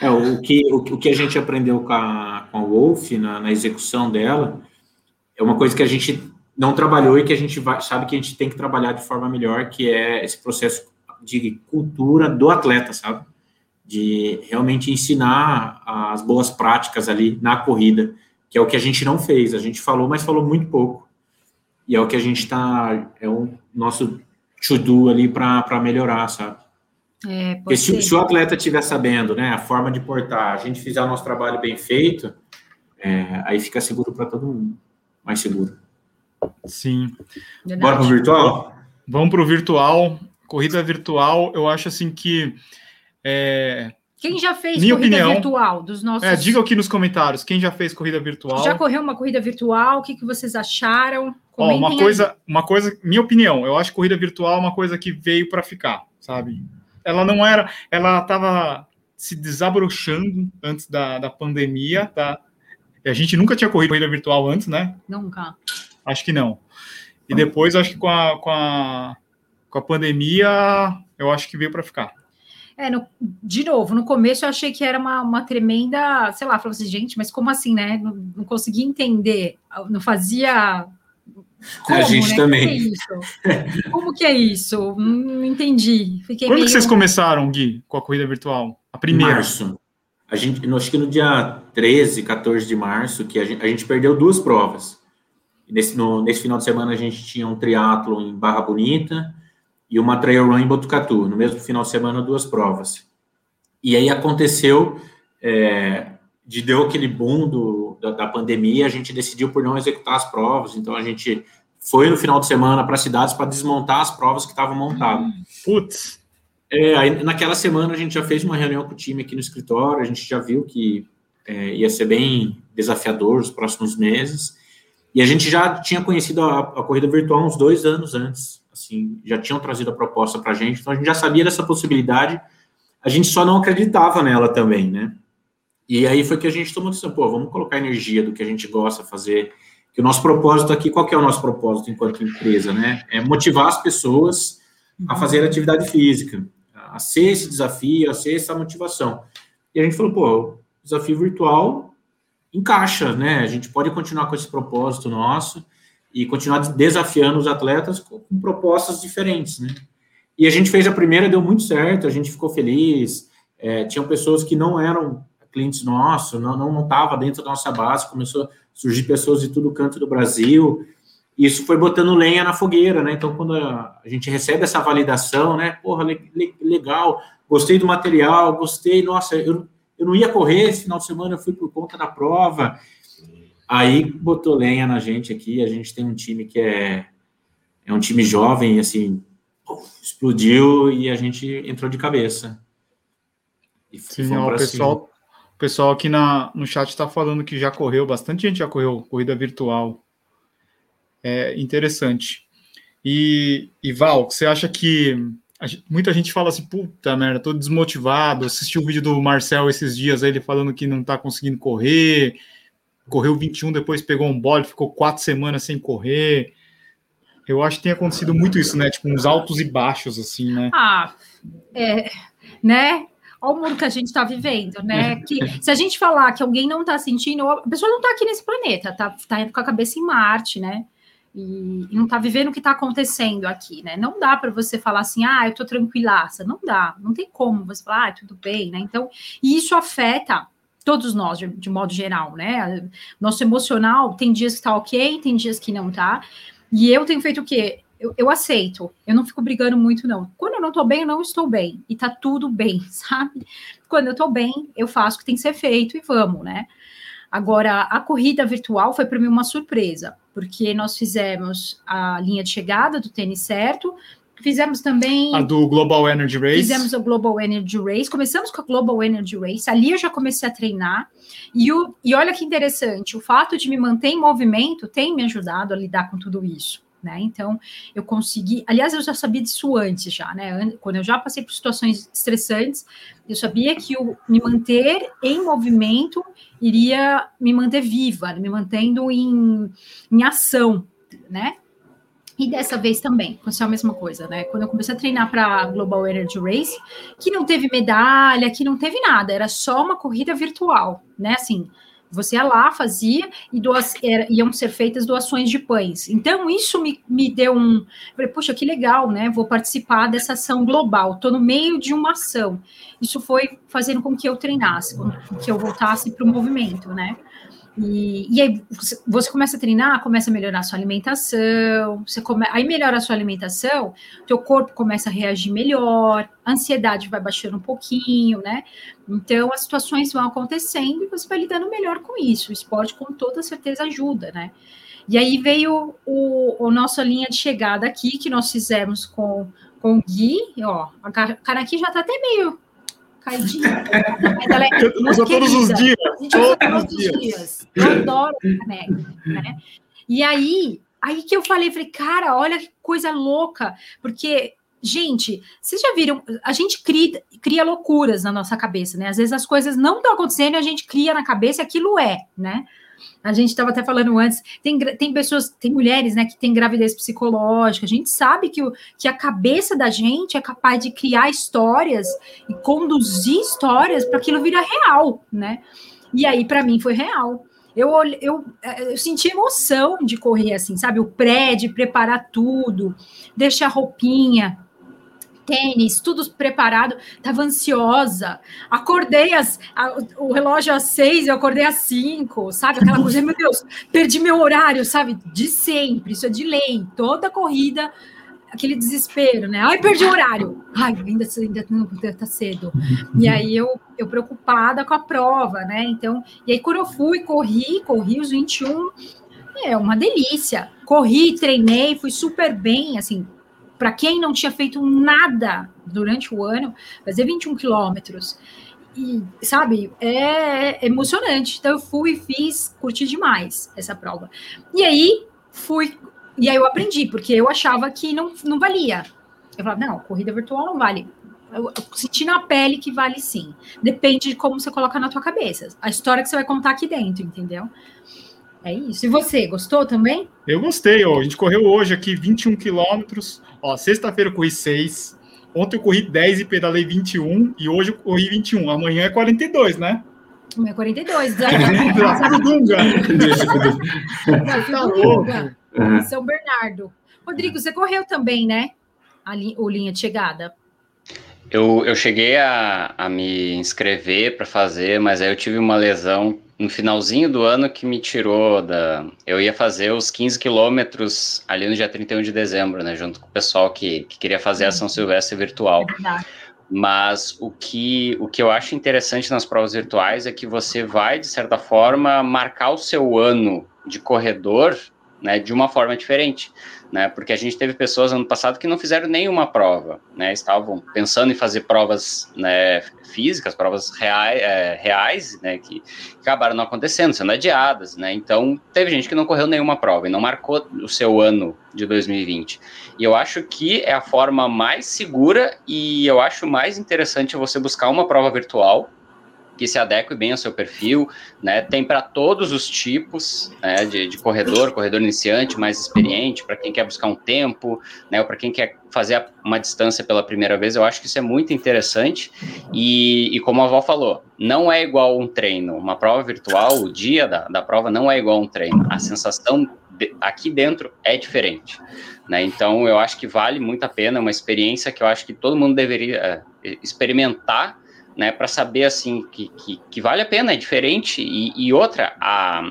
É, é o, que, o, o, que a gente aprendeu com a, com a Wolf na, na execução dela é uma coisa que a gente não trabalhou e que a gente vai, sabe que a gente tem que trabalhar de forma melhor, que é esse processo de cultura do atleta, sabe? De realmente ensinar as boas práticas ali na corrida, que é o que a gente não fez. A gente falou, mas falou muito pouco. E é o que a gente está, é o nosso to-do ali para melhorar, sabe? É, Porque se, se, o atleta estiver sabendo, né, a forma de portar, a gente fizer o nosso trabalho bem feito, é, aí fica seguro para todo mundo, mais seguro. Sim. Verdade. Bora pro virtual? Vamos pro virtual. Corrida virtual, eu acho assim que. É... Quem já fez Minha corrida opinião, virtual dos nossos. É, diga aqui nos comentários quem já fez corrida virtual. Já correu uma corrida virtual? O que, que vocês acharam? Ó, uma coisa, aí. uma coisa, minha opinião, eu acho que corrida virtual é uma coisa que veio para ficar, sabe? Ela não era, ela estava se desabrochando antes da, da pandemia, tá? E a gente nunca tinha corrido corrida virtual antes, né? Nunca. Acho que não. E depois, acho que com a, com a, com a pandemia, eu acho que veio para ficar. É, no, de novo, no começo eu achei que era uma, uma tremenda, sei lá, falei assim, gente, mas como assim, né? Não, não conseguia entender, não fazia. Como, a gente né? também. Como que é isso? Como que é isso? Não entendi. Fiquei Quando meio... que vocês começaram, Gui, com a corrida virtual? A primeira? Março. A gente, acho que no dia 13, 14 de março, que a gente, a gente perdeu duas provas. Nesse, no, nesse final de semana a gente tinha um triatlo em Barra Bonita e uma trail run em Botucatu. No mesmo final de semana, duas provas. E aí aconteceu, é, de deu aquele boom do, da, da, pandemia, a gente decidiu por não executar as provas. Então a gente foi no final de semana para cidades para desmontar as provas que estavam montadas. Putz! É, aí, naquela semana a gente já fez uma reunião com o time aqui no escritório, a gente já viu que é, ia ser bem desafiador os próximos meses. E a gente já tinha conhecido a, a corrida virtual uns dois anos antes, assim, já tinham trazido a proposta para a gente, então a gente já sabia dessa possibilidade, a gente só não acreditava nela também, né? E aí foi que a gente tomou decisão, pô, vamos colocar energia do que a gente gosta de fazer, que o nosso propósito aqui, qual que é o nosso propósito enquanto empresa, né? É motivar as pessoas a uhum. fazer atividade física, a ser esse desafio, a ser essa motivação. E a gente falou, pô, desafio virtual encaixa, né? A gente pode continuar com esse propósito nosso e continuar desafiando os atletas com, com propostas diferentes, né? E a gente fez a primeira, deu muito certo, a gente ficou feliz. É, tinham pessoas que não eram clientes nossos, não não estava dentro da nossa base, começou a surgir pessoas de todo canto do Brasil. E isso foi botando lenha na fogueira, né? Então, quando a, a gente recebe essa validação, né? Porra, le, le, legal, gostei do material, gostei, nossa, eu eu não ia correr esse final de semana, eu fui por conta da prova. Aí botou lenha na gente aqui, a gente tem um time que é, é um time jovem, assim, explodiu e a gente entrou de cabeça. E Sim, ó, o pessoal, o pessoal aqui na, no chat está falando que já correu, bastante gente já correu corrida virtual. É interessante. E, e Val, você acha que muita gente fala assim, puta merda, tô desmotivado. Assisti o vídeo do Marcel esses dias, ele falando que não tá conseguindo correr, correu 21, depois pegou um bode, ficou quatro semanas sem correr. Eu acho que tem acontecido muito isso, né? Tipo, uns altos e baixos, assim, né? Ah, é, né? Olha o mundo que a gente está vivendo, né? Que se a gente falar que alguém não está sentindo, a pessoa não está aqui nesse planeta, tá, tá com a cabeça em Marte, né? E, e não está vivendo o que está acontecendo aqui, né? Não dá para você falar assim, ah, eu estou tranquilaça. Não dá, não tem como você falar, ah, tudo bem, né? Então, e isso afeta todos nós, de, de modo geral, né? Nosso emocional tem dias que está ok, tem dias que não tá. E eu tenho feito o quê? Eu, eu, aceito, eu não fico brigando muito, não. Quando eu não tô bem, eu não estou bem. E tá tudo bem, sabe? Quando eu tô bem, eu faço o que tem que ser feito e vamos, né? Agora, a corrida virtual foi para mim uma surpresa, porque nós fizemos a linha de chegada do tênis certo, Fizemos também. A do Global Energy Race. Fizemos o Global Energy Race. Começamos com a Global Energy Race. Ali eu já comecei a treinar. E, o, e olha que interessante: o fato de me manter em movimento tem me ajudado a lidar com tudo isso. Né? Então, eu consegui. Aliás, eu já sabia disso antes, já, né? Quando eu já passei por situações estressantes, eu sabia que o me manter em movimento iria me manter viva, me mantendo em, em ação, né? E dessa vez também aconteceu a mesma coisa, né? Quando eu comecei a treinar para a Global Energy Race, que não teve medalha, que não teve nada, era só uma corrida virtual, né? Assim, você ia lá, fazia, e doas, era, iam ser feitas doações de pães. Então, isso me, me deu um. Falei, puxa, que legal, né? Vou participar dessa ação global, estou no meio de uma ação. Isso foi fazendo com que eu treinasse, com que eu voltasse para o movimento, né? E, e, aí você começa a treinar, começa a melhorar a sua alimentação, você come, aí melhora a sua alimentação, teu corpo começa a reagir melhor, a ansiedade vai baixando um pouquinho, né? Então as situações vão acontecendo e você vai lidando melhor com isso. O esporte com toda certeza ajuda, né? E aí veio o, o nossa linha de chegada aqui que nós fizemos com, com o Gui, ó, a cara aqui já tá até meio caidinha. Mas ela é usa todos os dias. Todos, os dias. Eu adoro caneca, né? E aí, aí que eu falei, falei, cara, olha que coisa louca, porque Gente, vocês já viram? A gente cria, cria loucuras na nossa cabeça, né? Às vezes as coisas não estão acontecendo e a gente cria na cabeça e aquilo é, né? A gente estava até falando antes, tem, tem pessoas, tem mulheres, né, que têm gravidez psicológica. A gente sabe que, o, que a cabeça da gente é capaz de criar histórias e conduzir histórias para aquilo virar real, né? E aí, para mim, foi real. Eu, eu, eu senti emoção de correr assim, sabe? O pré, de preparar tudo, deixar roupinha, tênis, tudo preparado, estava ansiosa. Acordei as, a, o relógio às seis, eu acordei às cinco, sabe? Aquela coisa, meu Deus, perdi meu horário, sabe? De sempre, isso é de lei. Toda corrida, aquele desespero, né? Ai, perdi o horário. Ai, ainda, ainda não tá cedo. E aí eu, eu preocupada com a prova, né? Então, e aí quando eu fui, corri, corri os 21, é uma delícia. Corri, treinei, fui super bem, assim, para quem não tinha feito nada durante o ano, fazer 21 quilômetros. E, sabe, é emocionante. Então, eu fui e fiz, curti demais essa prova. E aí, fui. E aí, eu aprendi, porque eu achava que não, não valia. Eu falava, não, corrida virtual não vale. Eu, eu senti na pele que vale sim. Depende de como você coloca na tua cabeça. A história que você vai contar aqui dentro, entendeu? É isso. E você, gostou também? Eu gostei, ó. A gente correu hoje aqui 21 quilômetros. Ó, sexta-feira eu corri 6. Ontem eu corri 10 e pedalei 21. E hoje eu corri 21. Amanhã é 42, né? Amanhã é 42. Dunga. tá louco. São Bernardo. Rodrigo, você correu também, né? A o linha de chegada. Eu, eu cheguei a, a me inscrever para fazer, mas aí eu tive uma lesão no finalzinho do ano que me tirou da. Eu ia fazer os 15 quilômetros ali no dia 31 de dezembro, né? Junto com o pessoal que, que queria fazer a São Silvestre virtual. É Mas o que, o que eu acho interessante nas provas virtuais é que você vai, de certa forma, marcar o seu ano de corredor né, de uma forma diferente né? Porque a gente teve pessoas ano passado que não fizeram nenhuma prova, né? Estavam pensando em fazer provas né, físicas, provas reais, é, reais né? Que acabaram não acontecendo, sendo adiadas, né? Então teve gente que não correu nenhuma prova e não marcou o seu ano de 2020. E eu acho que é a forma mais segura e eu acho mais interessante você buscar uma prova virtual que se adeque bem ao seu perfil, né? Tem para todos os tipos né, de, de, corredor, corredor iniciante, mais experiente, para quem quer buscar um tempo, né? Ou para quem quer fazer uma distância pela primeira vez, eu acho que isso é muito interessante. E, e como a avó falou, não é igual um treino. Uma prova virtual, o dia da, da prova não é igual um treino. A sensação de, aqui dentro é diferente. Né? Então, eu acho que vale muito a pena, é uma experiência que eu acho que todo mundo deveria é, experimentar né, para saber assim que, que, que, vale a pena, é diferente. E, e, outra, a,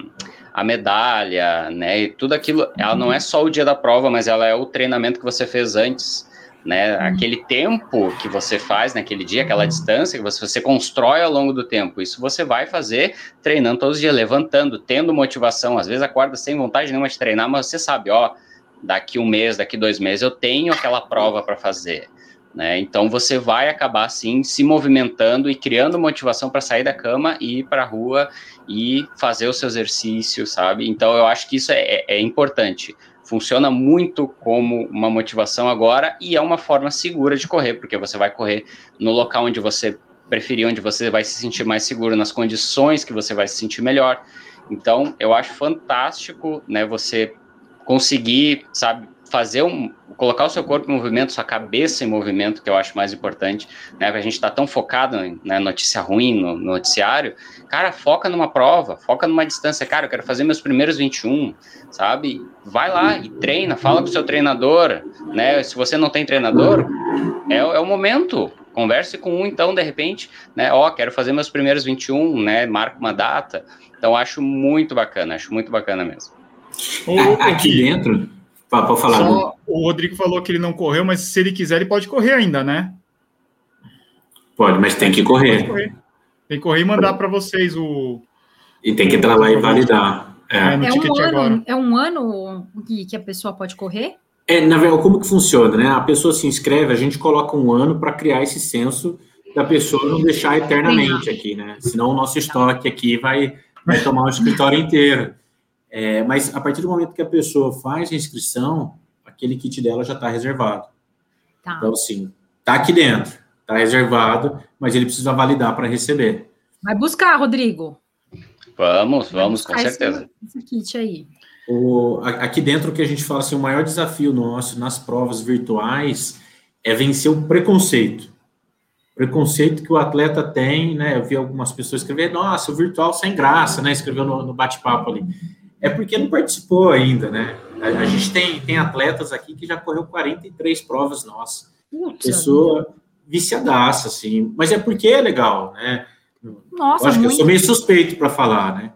a medalha, né, e tudo aquilo, ela não é só o dia da prova, mas ela é o treinamento que você fez antes. Né, aquele tempo que você faz naquele dia, aquela distância que você, você constrói ao longo do tempo, isso você vai fazer treinando todos os dias, levantando, tendo motivação. Às vezes acorda sem vontade nenhuma de treinar, mas você sabe, ó, daqui um mês, daqui dois meses eu tenho aquela prova para fazer. Né? Então você vai acabar assim se movimentando e criando motivação para sair da cama e ir para a rua e fazer o seu exercício, sabe? Então eu acho que isso é, é, é importante. Funciona muito como uma motivação agora e é uma forma segura de correr, porque você vai correr no local onde você preferir, onde você vai se sentir mais seguro, nas condições que você vai se sentir melhor. Então eu acho fantástico, né? Você conseguir, sabe, fazer um, colocar o seu corpo em movimento, sua cabeça em movimento, que eu acho mais importante, né? A gente está tão focado na né, notícia ruim no, no, noticiário, cara, foca numa prova, foca numa distância, cara, eu quero fazer meus primeiros 21, sabe? Vai lá e treina, fala com o seu treinador, né? Se você não tem treinador, é, é o momento, converse com um, então, de repente, né? Ó, oh, quero fazer meus primeiros 21, né? Marca uma data. Então, acho muito bacana, acho muito bacana mesmo. Aqui dentro, Pode falar. Só, o Rodrigo falou que ele não correu, mas se ele quiser, ele pode correr ainda, né? Pode, mas tem que correr. correr. Tem que correr e mandar para vocês o. E tem que entrar lá e validar. É, é, um, ano, é um ano que, que a pessoa pode correr? É, na verdade, como que funciona, né? A pessoa se inscreve, a gente coloca um ano para criar esse censo da pessoa não deixar eternamente aqui, né? Senão o nosso estoque aqui vai, vai tomar o escritório inteiro. É, mas a partir do momento que a pessoa faz a inscrição, aquele kit dela já está reservado. Tá. Então, sim, está aqui dentro, está reservado, mas ele precisa validar para receber. Vai buscar, Rodrigo. Vamos, vamos, com certeza. Esse, esse kit aí. O, aqui dentro que a gente fala assim, o maior desafio nosso nas provas virtuais é vencer o preconceito. Preconceito que o atleta tem, né? Eu vi algumas pessoas escrever, nossa, o virtual sem graça, né? Escreveu no, no bate-papo ali é porque não participou ainda, né? A, a, gente tem, tem atletas aqui que já correu 43 provas nossas. Pessoa viciadaça, assim. Mas é porque é legal, né? Nossa, eu acho muito... que eu sou meio suspeito para falar, né?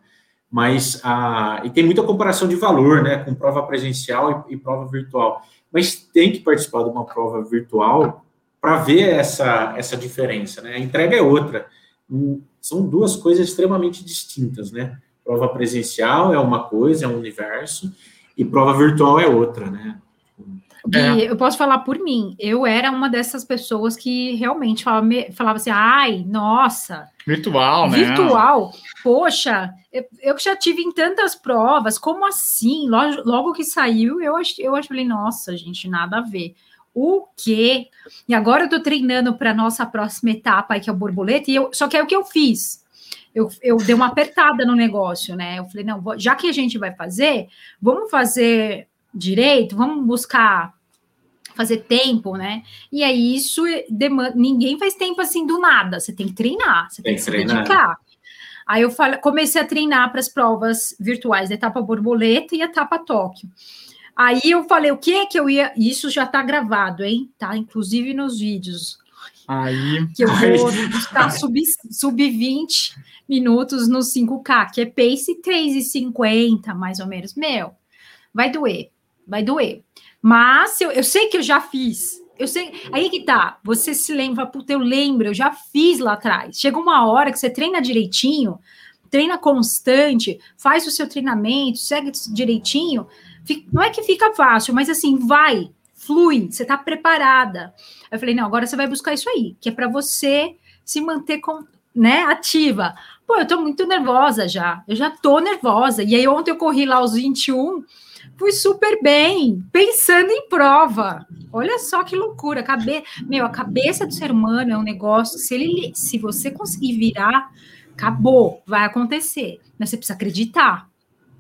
Mas a, e tem muita comparação de valor, né? Com prova presencial e, e prova virtual. Mas tem que participar de uma prova virtual para ver essa, essa diferença, né? A entrega é outra. Hum, são duas coisas extremamente distintas, né? Prova presencial é uma coisa, é um universo, e prova virtual é outra, né? É. Eu posso falar por mim. Eu era uma dessas pessoas que realmente falava, falava assim: ai, nossa. Virtual, né? Virtual. Poxa, eu, eu já tive em tantas provas, como assim? Logo, logo que saiu, eu, eu falei: nossa, gente, nada a ver. O quê? E agora eu tô treinando para nossa próxima etapa, que é o borboleta, e eu, só que é o que eu fiz eu, eu dei uma apertada no negócio, né? Eu falei, não, já que a gente vai fazer, vamos fazer direito, vamos buscar fazer tempo, né? E aí isso demanda, ninguém faz tempo assim do nada, você tem que treinar, você tem, tem que se dedicar. Aí eu falei, comecei a treinar para as provas virtuais, a etapa borboleta e a etapa Tóquio. Aí eu falei, o que que eu ia. Isso já está gravado, hein? Tá, inclusive nos vídeos. Aí. Que eu vou buscar sub, sub 20 minutos no 5K, que é pace 3,50, mais ou menos. Meu, vai doer, vai doer. Mas eu, eu sei que eu já fiz Eu sei, aí que tá. Você se lembra, puta, eu lembro, eu já fiz lá atrás. Chega uma hora que você treina direitinho, treina constante, faz o seu treinamento, segue direitinho. Não é que fica fácil, mas assim, vai, você tá preparada. Aí eu falei, não, agora você vai buscar isso aí, que é para você se manter com, né, ativa. Pô, eu tô muito nervosa já, eu já tô nervosa. E aí ontem eu corri lá aos 21 fui super bem, pensando em prova. Olha só que loucura. Cabe... Meu, a cabeça do ser humano é um negócio. Se, ele, se você conseguir virar, acabou, vai acontecer. Mas você precisa acreditar.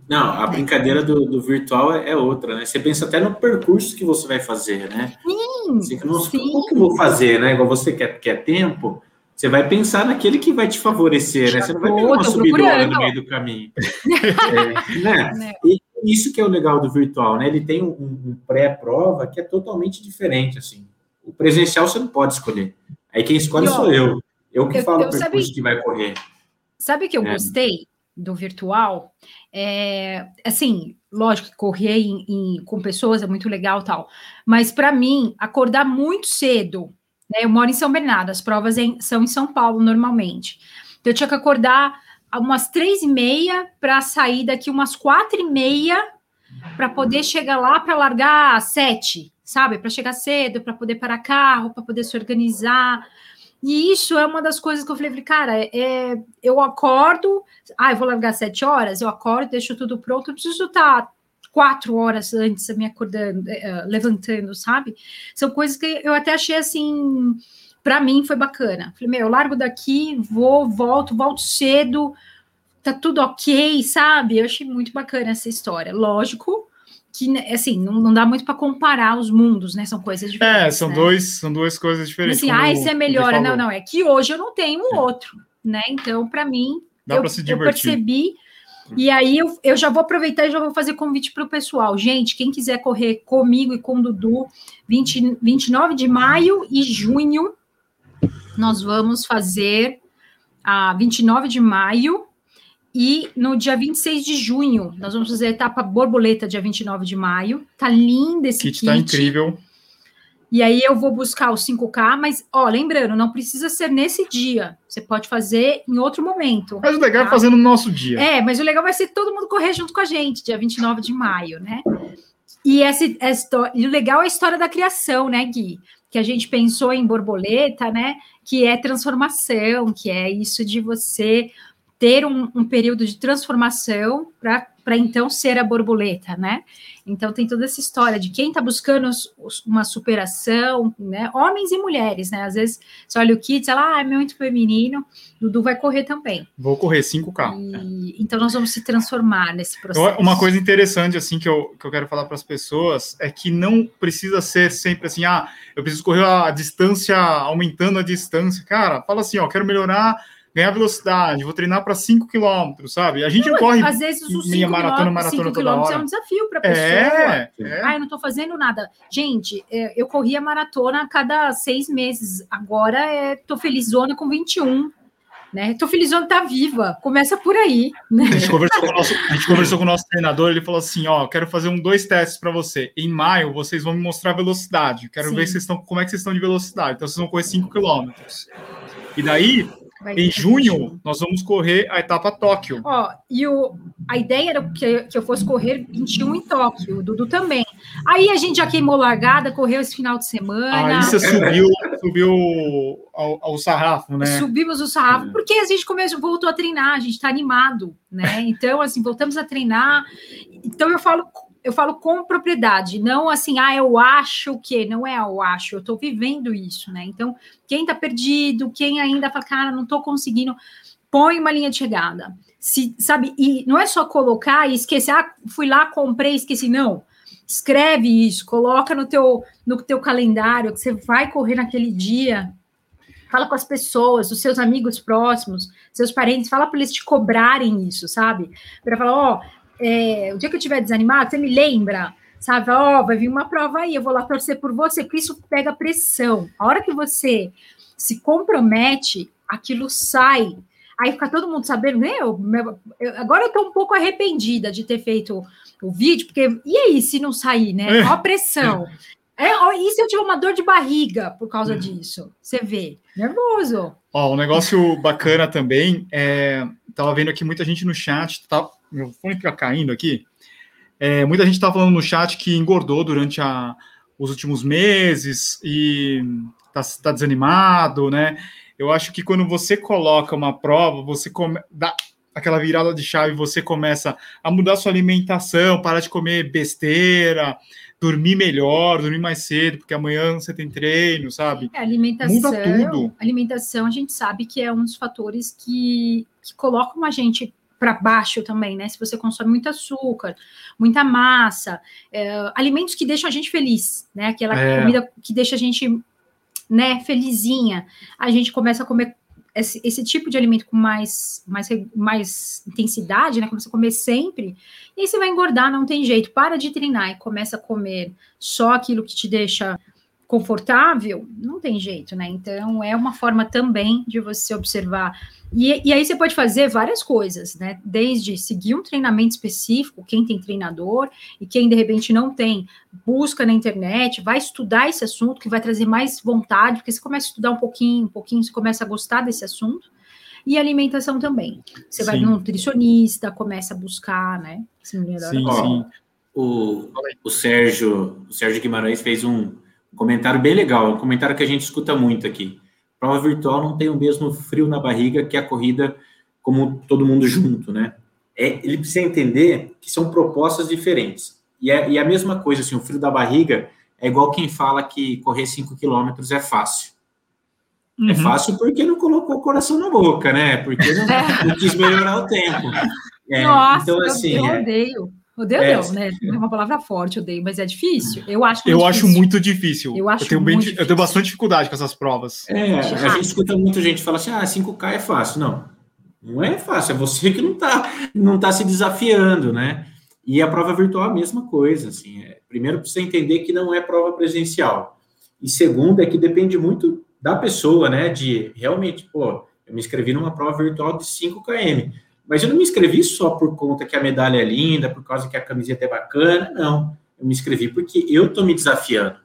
Não, a brincadeira do, do virtual é, é, outra, né? Você pensa até no percurso que você vai fazer, né? Sim, você, não, sim. Como que eu vou fazer, né? Igual você quer, quer tempo, você vai pensar naquele que vai te favorecer, né? Você não vai pegar uma subidona no meio do caminho. é, né? né? E, isso que é o legal do virtual, né? Ele tem um, um pré-prova que é totalmente diferente, assim. O presencial você não pode escolher. Aí quem escolhe eu, sou eu. Eu que eu, falo o percurso sabe, que vai correr. Sabe que eu é. gostei do virtual? É, assim, lógico que correr em, em, com pessoas é muito legal tal, mas para mim, acordar muito cedo, né? Eu moro em São Bernardo, as provas em, são em São Paulo normalmente. Então eu tinha que acordar umas três e meia para sair daqui umas quatro e meia para poder chegar lá para largar às sete, sabe? Para chegar cedo, para poder parar carro, para poder se organizar. E isso é uma das coisas que eu falei, cara, é, eu acordo, ah, eu vou largar sete horas, eu acordo, deixo tudo pronto, eu preciso estar quatro horas antes me acordando, uh, levantando, sabe? São coisas que eu até achei assim para mim foi bacana. Falei, meu, eu largo daqui, vou, volto, volto cedo, tá tudo ok, sabe? Eu achei muito bacana essa história. Lógico que, né, assim, não, não dá muito para comparar os mundos, né? São coisas diferentes. É, são, né? dois, são duas coisas diferentes. assim, ah, esse é melhor. Não, não, é que hoje eu não tenho o outro, né? Então, para mim, dá eu, se divertir. eu percebi. E aí eu, eu já vou aproveitar e já vou fazer convite para o pessoal. Gente, quem quiser correr comigo e com o Dudu, 20, 29 de maio e junho, nós vamos fazer a 29 de maio e no dia 26 de junho, nós vamos fazer a etapa borboleta, dia 29 de maio. Tá lindo esse kit. kit tá incrível. E aí eu vou buscar o 5K, mas, ó, lembrando, não precisa ser nesse dia. Você pode fazer em outro momento. Mas o legal é tá? é fazer no nosso dia. É, mas o legal vai ser todo mundo correr junto com a gente, dia 29 de maio, né? E, esse, essa, e o legal é a história da criação, né, Gui? Que a gente pensou em borboleta, né? Que é transformação, que é isso de você ter um, um período de transformação para então ser a borboleta, né? Então tem toda essa história de quem está buscando uma superação, né? Homens e mulheres, né? Às vezes você olha o kit, ela ah, é muito feminino, Dudu vai correr também. Vou correr 5K. E, então nós vamos se transformar nesse processo. Uma coisa interessante assim que eu, que eu quero falar para as pessoas é que não precisa ser sempre assim, ah, eu preciso correr a distância aumentando a distância. Cara, fala assim, ó, quero melhorar ganhar velocidade, vou treinar para 5 km, sabe? A gente não, corre às vezes os meia maratona, maratona toda hora. é um desafio para a pessoa. É, é. Ah, eu não estou fazendo nada. Gente, é, eu corria maratona a cada seis meses. Agora estou é, felizona com 21 né? Tô felizona tá viva, começa por aí. Né? A, gente conversou com o nosso, a gente conversou com o nosso treinador, ele falou assim: ó, quero fazer um dois testes para você. Em maio, vocês vão me mostrar velocidade. Quero Sim. ver vocês estão, como é que vocês estão de velocidade. Então, vocês vão correr 5 km. E daí, Vai em junho, nós vamos correr a etapa Tóquio. Ó, e o, a ideia era que, que eu fosse correr 21 em Tóquio, o Dudu também. Aí a gente já queimou largada, correu esse final de semana. Aí você subiu, subiu ao, ao, sarrafo, né? Subimos o sarrafo, porque a gente começou, voltou a treinar, a gente está animado, né? Então, assim, voltamos a treinar. Então, eu falo eu falo com propriedade, não assim, ah, eu acho que, não é eu acho, eu estou vivendo isso, né? Então, quem está perdido, quem ainda fala, cara, não estou conseguindo, põe uma linha de chegada. Se, sabe, e não é só colocar e esquecer, ah, fui lá, comprei, esqueci, não. Escreve isso, coloca no teu, no teu calendário que você vai correr naquele dia. Fala com as pessoas, os seus amigos próximos, seus parentes, fala para eles te cobrarem isso, sabe? Para falar, ó, oh, é, o dia que eu estiver desanimado, você me lembra, sabe? Ó, oh, vai vir uma prova aí, eu vou lá torcer por você, porque isso pega pressão. A hora que você se compromete, aquilo sai. Aí fica todo mundo sabendo, né? Eu, eu, agora eu tô um pouco arrependida de ter feito o vídeo, porque e aí se não sair, né? Qual a pressão? É, ó, e se eu tiver uma dor de barriga por causa disso? Você vê, nervoso. Ó, um negócio bacana também, é, tava vendo aqui muita gente no chat, tá, meu fone fica caindo aqui, é, muita gente tá falando no chat que engordou durante a, os últimos meses e tá, tá desanimado, né? Eu acho que quando você coloca uma prova, você come, dá aquela virada de chave, você começa a mudar sua alimentação, parar de comer besteira, dormir melhor, dormir mais cedo, porque amanhã você tem treino, sabe? É, alimentação, Muda tudo. alimentação, a gente sabe que é um dos fatores que, que colocam a gente para baixo também, né? Se você consome muito açúcar, muita massa, é, alimentos que deixam a gente feliz, né? Aquela é. comida que deixa a gente, né, felizinha. A gente começa a comer esse, esse, tipo de alimento com mais, mais, mais intensidade, né? Começa a comer sempre, e aí você vai engordar, não tem jeito. Para de treinar e começa a comer só aquilo que te deixa confortável, não tem jeito, né? Então é uma forma também de você observar e, e, aí você pode fazer várias coisas, né? Desde seguir um treinamento específico, quem tem treinador, e quem de repente não tem, busca na internet, vai estudar esse assunto, que vai trazer mais vontade, porque você começa a estudar um pouquinho, um pouquinho, você começa a gostar desse assunto. E alimentação também. Você sim. vai no nutricionista, começa a buscar, né? Sim, sim. O, o Sérgio, o Sérgio Guimarães fez um comentário bem legal, um comentário que a gente escuta muito aqui prova virtual não tem o mesmo frio na barriga que a corrida como todo mundo junto, né? É, ele precisa entender que são propostas diferentes. E é, e é a mesma coisa, assim, o frio da barriga é igual quem fala que correr 5 quilômetros é fácil. É uhum. É fácil porque não colocou o coração na boca, né? Porque não, não quis melhorar o tempo. É, Nossa, então, assim, eu, eu é odeio. Odeio é, não, né? É uma palavra forte, odeio, mas é difícil. Eu acho Eu difícil. acho muito difícil. Eu acho eu tenho, bem, eu tenho bastante dificuldade com essas provas. É, a gente escuta muita gente falar assim: ah, 5K é fácil. Não, não é fácil, é você que não está não tá se desafiando, né? E a prova virtual é a mesma coisa. Assim, é, primeiro, precisa entender que não é prova presencial. E segundo, é que depende muito da pessoa, né? De realmente, pô, eu me inscrevi numa prova virtual de 5 km mas eu não me inscrevi só por conta que a medalha é linda, por causa que a camiseta é bacana, não. Eu me inscrevi porque eu estou me desafiando.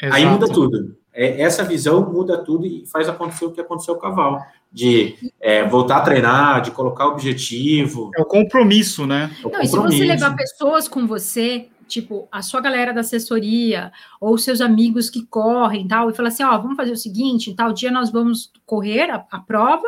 Exato. Aí muda tudo. É, essa visão muda tudo e faz acontecer o que aconteceu com o Cavalo. De é, voltar a treinar, de colocar objetivo. É o compromisso, né? É o não, compromisso. e se você levar pessoas com você, tipo, a sua galera da assessoria, ou seus amigos que correm tal, e falar assim, ó, vamos fazer o seguinte, tal dia nós vamos correr a, a prova,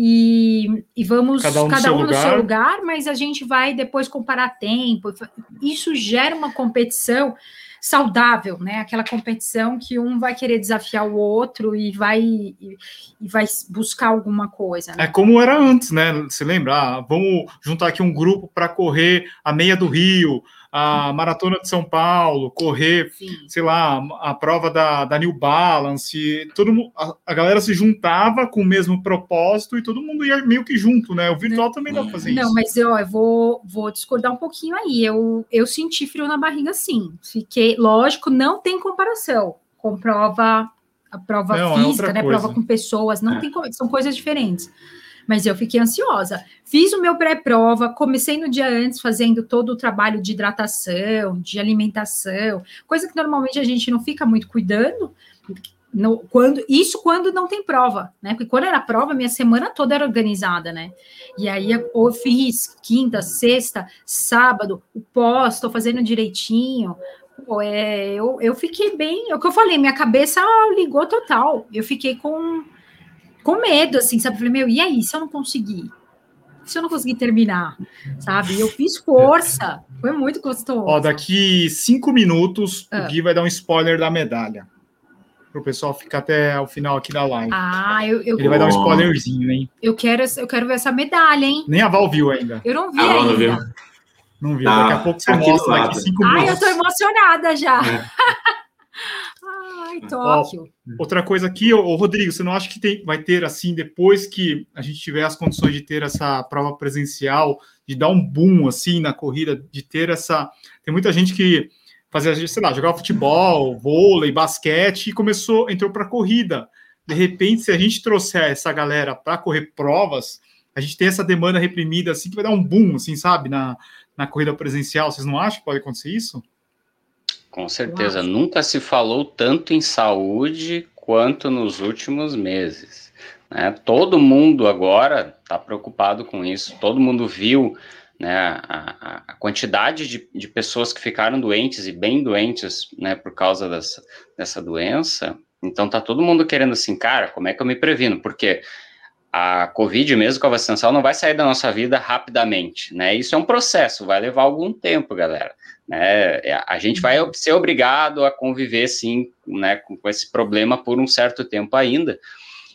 e, e vamos cada um, cada no, um seu no, seu lugar, mas a gente vai depois comparar tempo. Isso gera uma competição saudável, né? Aquela competição que um vai querer desafiar o outro e vai e, e vai buscar alguma coisa. Né? É como era antes, né? Você lembra? Ah, vamos juntar aqui um grupo para correr a meia do Rio, a maratona de São Paulo, correr, Sim. sei lá, a prova da, da New Balance, todo mundo, a, a, galera se juntava com o mesmo propósito e todo mundo ia meio que junto, né? O virtual também dá pra fazer Não, isso. Não, mas eu, eu vou, vou discordar um pouquinho aí. Eu, eu senti frio na barriga, sim. Fiquei, lógico, não tem comparação com prova, a prova não, é física, é né? Prova com pessoas, não é. tem são coisas diferentes mas eu fiquei ansiosa. Fiz o meu pré-prova, comecei no dia antes fazendo todo o trabalho de hidratação, de alimentação, coisa que normalmente a gente não fica muito cuidando. No, quando isso quando não tem prova, né? Porque quando era prova, minha semana toda era organizada, né? E aí eu fiz quinta, sexta, sábado, o pós, estou fazendo direitinho. Pô, é, eu, eu fiquei bem, é o que eu falei, minha cabeça ligou total. Eu fiquei com com medo, assim, sabe? Falei, meu, e aí, se eu não conseguir? Se eu não conseguir terminar, sabe? Eu fiz força, foi muito gostoso. Ó, daqui cinco minutos, ah. o Gui vai dar um spoiler da medalha. Para o pessoal ficar até o final aqui da live. Ah, eu, eu Ele vai dar um spoilerzinho, hein? Eu quero, eu quero ver essa medalha, hein? Nem a Val viu ainda. Eu não vi ah, ainda. Não viu. Não viu. Tá. Daqui a pouco você mostra daqui cinco minutos. Ai, eu tô emocionada já. É. Ai, Tóquio. Ó, outra coisa aqui, ô, Rodrigo, você não acha que tem, vai ter assim, depois que a gente tiver as condições de ter essa prova presencial, de dar um boom assim na corrida, de ter essa. Tem muita gente que fazia, sei lá, jogava futebol, vôlei, basquete e começou, entrou para corrida. De repente, se a gente trouxer essa galera para correr provas, a gente tem essa demanda reprimida assim que vai dar um boom, assim, sabe, na, na corrida presencial. Vocês não acham que pode acontecer isso? Com certeza, Uau. nunca se falou tanto em saúde quanto nos últimos meses. Né? Todo mundo agora está preocupado com isso, todo mundo viu né, a, a quantidade de, de, pessoas que ficaram doentes e bem doentes né, por causa dessa, dessa doença. Então tá todo mundo querendo assim, cara, como é que eu me previno? Porque a Covid, mesmo com a vacinação, não vai sair da nossa vida rapidamente, né? Isso é um processo, vai levar algum tempo, galera. Né? É, a gente vai ser obrigado a conviver, sim, né, com esse problema por um certo tempo ainda.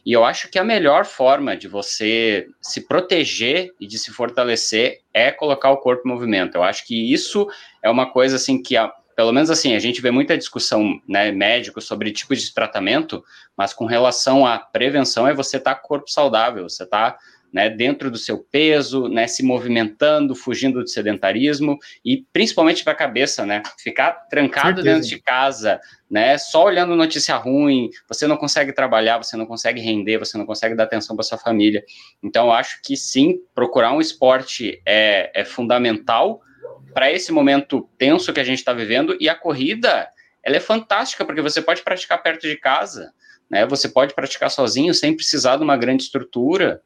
E eu acho que a melhor forma de você se proteger e de se fortalecer é colocar o corpo em movimento. Eu acho que isso é uma coisa assim que a, pelo menos assim, a gente vê muita discussão, né, médico sobre tipos de tratamento, mas com relação à prevenção é você estar tá com o corpo saudável, você está né, dentro do seu peso, né, se movimentando, fugindo do sedentarismo e principalmente para a cabeça, né, ficar trancado Certeza. dentro de casa, né, só olhando notícia ruim, você não consegue trabalhar, você não consegue render, você não consegue dar atenção para sua família. Então, eu acho que sim, procurar um esporte é, é fundamental para esse momento tenso que a gente está vivendo e a corrida, ela é fantástica porque você pode praticar perto de casa, né, você pode praticar sozinho sem precisar de uma grande estrutura.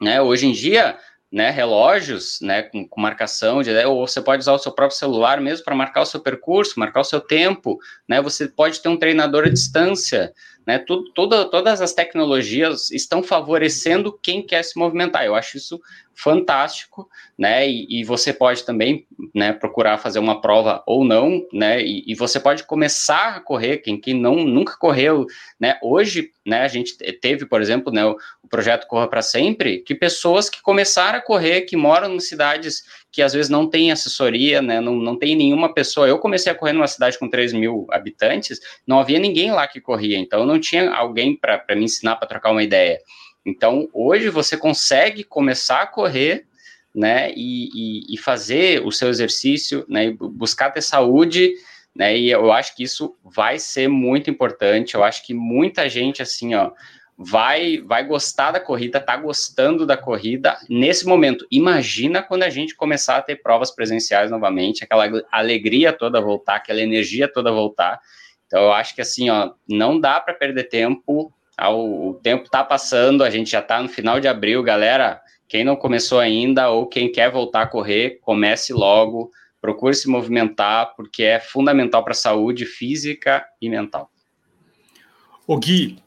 Né? Hoje em dia, né, relógios, né, com, com, marcação de, ou você pode usar o seu próprio celular mesmo para marcar o seu percurso, marcar o seu tempo, né, você pode ter um treinador à distância, né, tudo, toda, todas as tecnologias estão favorecendo quem quer se movimentar, eu acho isso fantástico, né? E, e, você pode também, né, procurar fazer uma prova ou não, né? E, e, você pode começar a correr, quem, quem não nunca correu, né? Hoje, né, a gente teve, por exemplo, né, o projeto Corra para Sempre, que pessoas que começaram a correr, que moram em cidades que às vezes não tem assessoria, né? Não, não tem nenhuma pessoa. Eu comecei a correr numa cidade com 3 mil habitantes, não havia ninguém lá que corria, então não tinha alguém para me ensinar para trocar uma ideia. Então, hoje você consegue começar a correr, né, e, e, e fazer o seu exercício, né, e buscar ter saúde, né, e eu acho que isso vai ser muito importante. Eu acho que muita gente, assim, ó, vai vai gostar da corrida, tá gostando da corrida nesse momento. Imagina quando a gente começar a ter provas presenciais novamente, aquela alegria toda voltar, aquela energia toda voltar. Então eu acho que assim, ó, não dá para perder tempo, o tempo está passando, a gente já está no final de abril, galera. Quem não começou ainda ou quem quer voltar a correr, comece logo, procure se movimentar, porque é fundamental para a saúde física e mental. O Gui,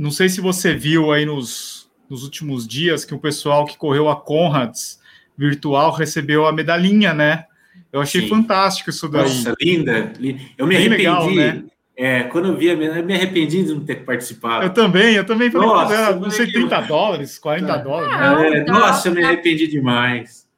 não sei se você viu aí nos, nos últimos dias que o pessoal que correu a Conrads virtual recebeu a medalhinha, né? Eu achei Sim. fantástico isso daí. Nossa, linda. Eu me Bem arrependi. Legal, né? É, quando eu vi, eu me arrependi de não ter participado. Eu também, eu também falei, nossa, era, não sei, 30 dólares, 40 dólares. Né? É, nossa, eu me arrependi demais.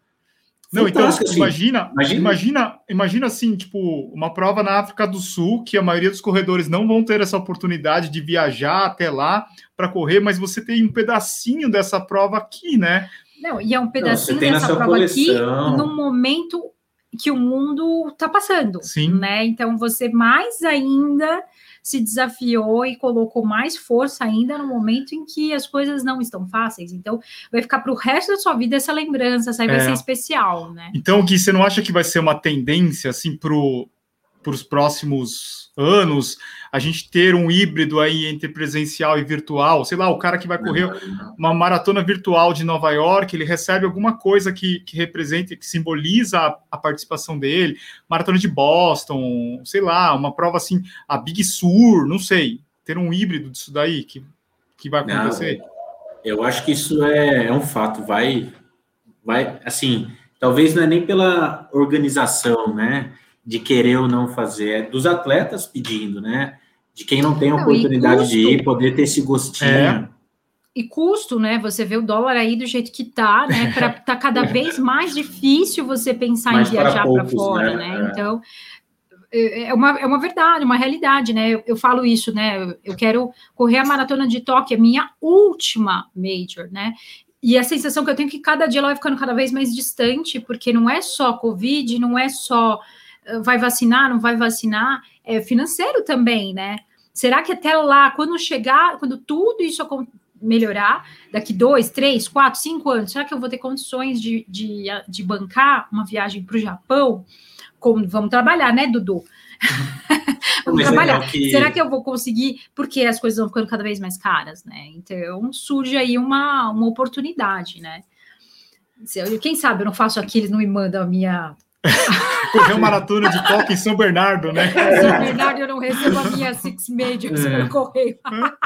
Não, então, assim, imagina, imagina, imagina, imagina assim, tipo, uma prova na África do Sul, que a maioria dos corredores não vão ter essa oportunidade de viajar até lá para correr, mas você tem um pedacinho dessa prova aqui, né? Não, e é um pedacinho não, dessa prova coleção. aqui no momento que o mundo está passando, Sim. né? Então você mais ainda se desafiou e colocou mais força ainda no momento em que as coisas não estão fáceis. Então vai ficar para o resto da sua vida essa lembrança, essa vai é. ser especial, né? Então, Gui, você não acha que vai ser uma tendência assim para os próximos anos? a gente ter um híbrido aí entre presencial e virtual, sei lá, o cara que vai correr uma maratona virtual de Nova York, ele recebe alguma coisa que, que representa, que simboliza a, a participação dele, maratona de Boston, sei lá, uma prova assim, a Big Sur, não sei, ter um híbrido disso daí que, que vai acontecer. Não, eu acho que isso é, é um fato, vai, vai, assim, talvez não é nem pela organização, né, de querer ou não fazer, é dos atletas pedindo, né? de quem não tem a oportunidade custo, de ir, poder ter esse gostinho. É. E custo, né? Você vê o dólar aí do jeito que tá, né? Para tá cada vez mais difícil você pensar mais em viajar para fora, né? né? É. Então é, é uma, é uma verdade, uma realidade, né? Eu, eu, falo isso, né? Eu quero correr a maratona de Tóquio, a minha última major, né? E a sensação que eu tenho é que cada dia ela vai ficando cada vez mais distante, porque não é só Covid, não é só vai vacinar, não vai vacinar, é financeiro também, né? Será que até lá, quando chegar, quando tudo isso melhorar daqui dois, três, quatro, cinco anos? Será que eu vou ter condições de, de, de bancar uma viagem para o Japão? Como, vamos trabalhar, né, Dudu? vamos Mas é trabalhar. que- Será que eu vou conseguir? Porque as coisas vão ficando cada vez mais caras, né? Então surge aí uma, uma oportunidade, né? Quem sabe eu não faço aqui, eles não me mandam a minha. Correu maratona de toque em São Bernardo, né? São Bernardo, eu não recebo a minha Six Majors É. pelo correio.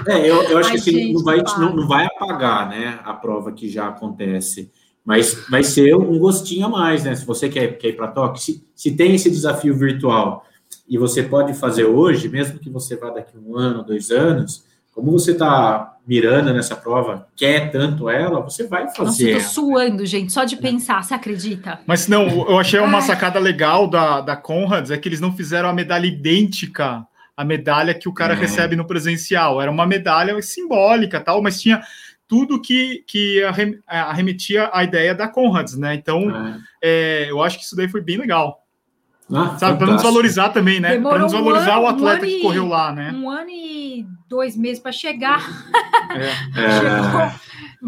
É, eu, eu acho Ai, que assim, gente, não, vai, não, não vai apagar né, a prova que já acontece, mas vai ser um gostinho a mais, né? Se você quer, quer ir para Tóquio, se, se tem esse desafio virtual e você pode fazer hoje, mesmo que você vá daqui um ano, dois anos, como você está mirando nessa prova, quer tanto ela, você vai Nossa, eu fazer. tô suando, gente, só de pensar, você acredita? Mas não, eu achei uma sacada legal da, da Conrads, é que eles não fizeram a medalha idêntica à medalha que o cara É. recebe no presencial. Era uma medalha simbólica, tal, mas tinha tudo que, que arrem- arremetia à ideia da Conrads, né? Então, É. é, eu acho que isso daí foi bem legal. Ah, Sabe, para não fantástico. desvalorizar também, né? Para Demorou não um desvalorizar o um atleta ano que correu lá, né? Um ano e dois meses para chegar. É. É. Chegou,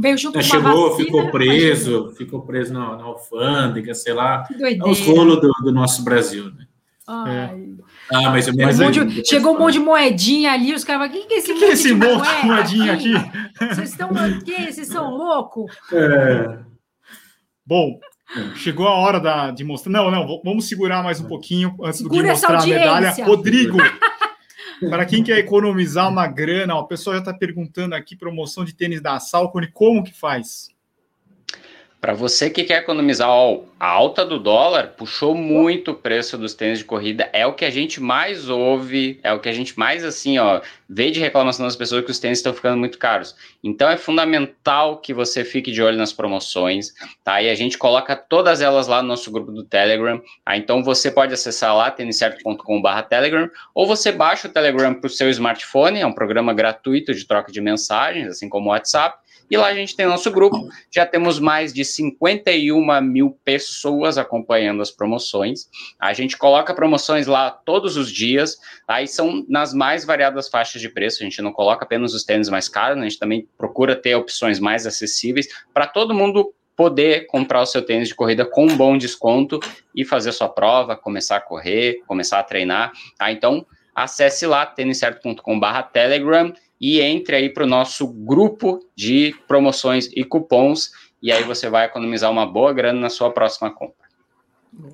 veio junto É, com uma chegou, vacina, ficou mas preso, ficou preso na, na alfândega, sei lá. Que É os rolos do, do nosso Brasil, né? Ai. Ah, mas eu me Mas Um de- chegou um monte de moedinha ali, os caras falaram, quem que é esse O que, que é esse monte de moedinha aqui? Vocês estão o quê? Vocês são loucos? É. Bom, chegou a hora da, de mostrar. Não, não, vamos segurar mais um pouquinho antes do Segura essa mostrar a medalha. Rodrigo, para quem quer economizar uma grana, ó, o pessoal já está perguntando aqui promoção de tênis da Salcone, como que faz? Para você que quer economizar, ó, a alta do dólar puxou muito o preço dos tênis de corrida. É o que a gente mais ouve, é o que a gente mais assim, ó, vê de reclamação das pessoas que os tênis estão ficando muito caros. Então é fundamental que você fique de olho nas promoções, tá? E a gente coloca todas elas lá no nosso grupo do Telegram. Ah, então você pode acessar lá têniscerto.com/telegram ou você baixa o Telegram para o seu smartphone, é um programa gratuito de troca de mensagens, assim como o WhatsApp. E lá a gente tem nosso grupo, já temos mais de 51 mil pessoas acompanhando as promoções. A gente coloca promoções lá todos os dias, tá? E são nas mais variadas faixas de preço. A gente não coloca apenas os tênis mais caros, né? a gente também procura ter opções mais acessíveis para todo mundo poder comprar o seu tênis de corrida com um bom desconto e fazer sua prova, começar a correr, começar a treinar. Tá? Então, acesse lá têniscerto.com/telegram e entre aí para o nosso grupo de promoções e cupons, e aí você vai economizar uma boa grana na sua próxima compra.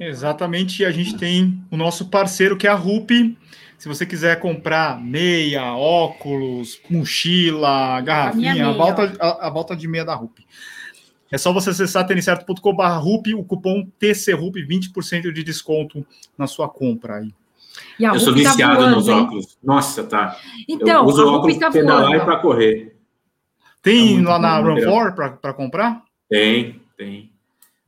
Exatamente, e a gente tem o nosso parceiro que é a RUP. Se você quiser comprar meia, óculos, mochila, garrafinha, meia, a volta, a, a volta de meia da RUP. É só você acessar têniscerto.com.br RUP, o cupom TCRUP, 20% de desconto na sua compra aí. E a Eu sou Rupi tá viciado voando, nos hein? óculos. Nossa, tá. Então, eu uso óculos tá para pedalar e para correr. Tem Tá muito lá na bom, Run Gabriel. 4 para comprar? Tem, tem.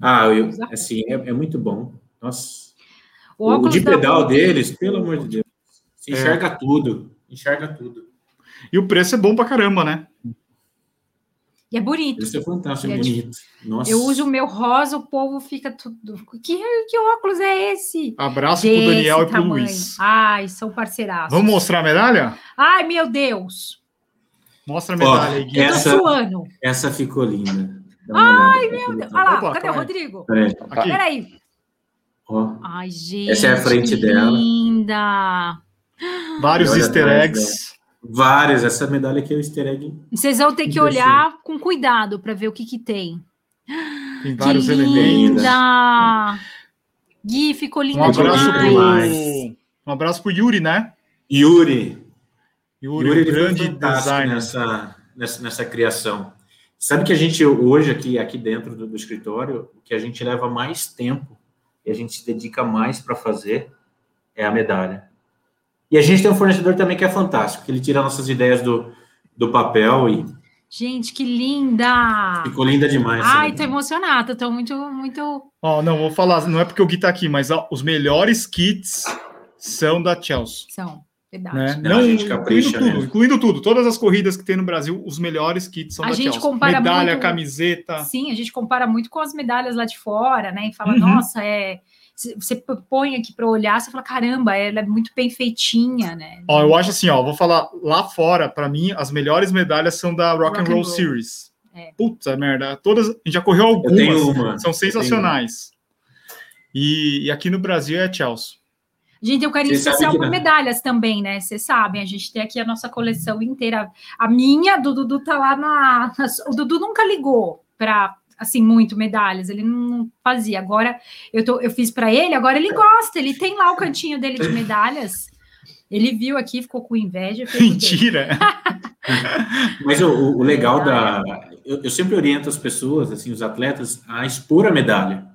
Ah, eu, assim, é, é muito bom. Nossa. O O, óculos de da pedal deles, pelo amor de Deus. É. enxerga tudo. Enxerga tudo. E o preço é bom pra caramba, né? E é bonito. Isso é fantástico, é bonito. Nossa. Eu uso o meu rosa, o povo fica tudo. Que, que óculos é esse? Abraço pro Desse Daniel e pro tamanho. Luiz. Ai, são parceiraços. Vamos mostrar a medalha? Ai, meu Deus. Mostra a medalha aí, Gui. Eu tô Essa- suando. Essa ficou linda. Ai, meu Olha lá, Opa, cadê o. Rodrigo? Peraí. Peraí. ó. Ai, gente. Essa é a frente que dela. Linda. Vários easter eggs. Várias. Essa medalha aqui é o easter egg. Vocês vão ter que olhar com cuidado para ver o que que tem. Tem Que vários elementos. linda. Gui, ficou linda Um abraço demais. pro, um abraço pro Yuri, né? Yuri. Yuri, Yuri grande designer. nessa, nessa, nessa criação. Sabe que a gente, hoje, aqui, aqui dentro do, do escritório, o que a gente leva mais tempo e a gente se dedica mais para fazer é a medalha. E a gente tem um fornecedor também que é fantástico, que ele tira nossas ideias do, do papel e Gente, que linda. ficou linda demais. Ai, tô emocionada. Tô muito, muito. Ó, não, vou falar, não é porque o Gui tá aqui, mas ó, os melhores kits são da Chelsea. São, verdade. Né? Não, a gente incluindo capricha tudo, mesmo. incluindo tudo. Todas as corridas que tem no Brasil, os melhores kits são A da gente Chelsea. compara Medalha, muito- camiseta. Sim, a gente compara muito com as medalhas lá de fora, né? E fala, Uhum. nossa, é você põe aqui para olhar, você fala, caramba, ela é muito bem feitinha, né? Ó, eu acho assim, ó, vou falar lá fora, para mim, as melhores medalhas são da Rock, Rock and Roll, Roll. Series. É. Puta merda, todas, a gente já correu algumas, são sensacionais. E, e, aqui no Brasil é Chelsea. A gente tem um carinho Você especial por medalhas também, né? Vocês sabem, a gente tem aqui a nossa coleção inteira. A minha, do Dudu tá lá na. O Dudu nunca ligou para assim muito medalhas, ele não fazia. Agora eu, tô, eu fiz para ele, agora ele gosta, ele tem lá o cantinho dele de medalhas. Ele viu aqui, ficou com inveja. Mentira! Mas o, o legal da. Eu, eu, sempre oriento as pessoas, assim, os atletas, a expor a medalha.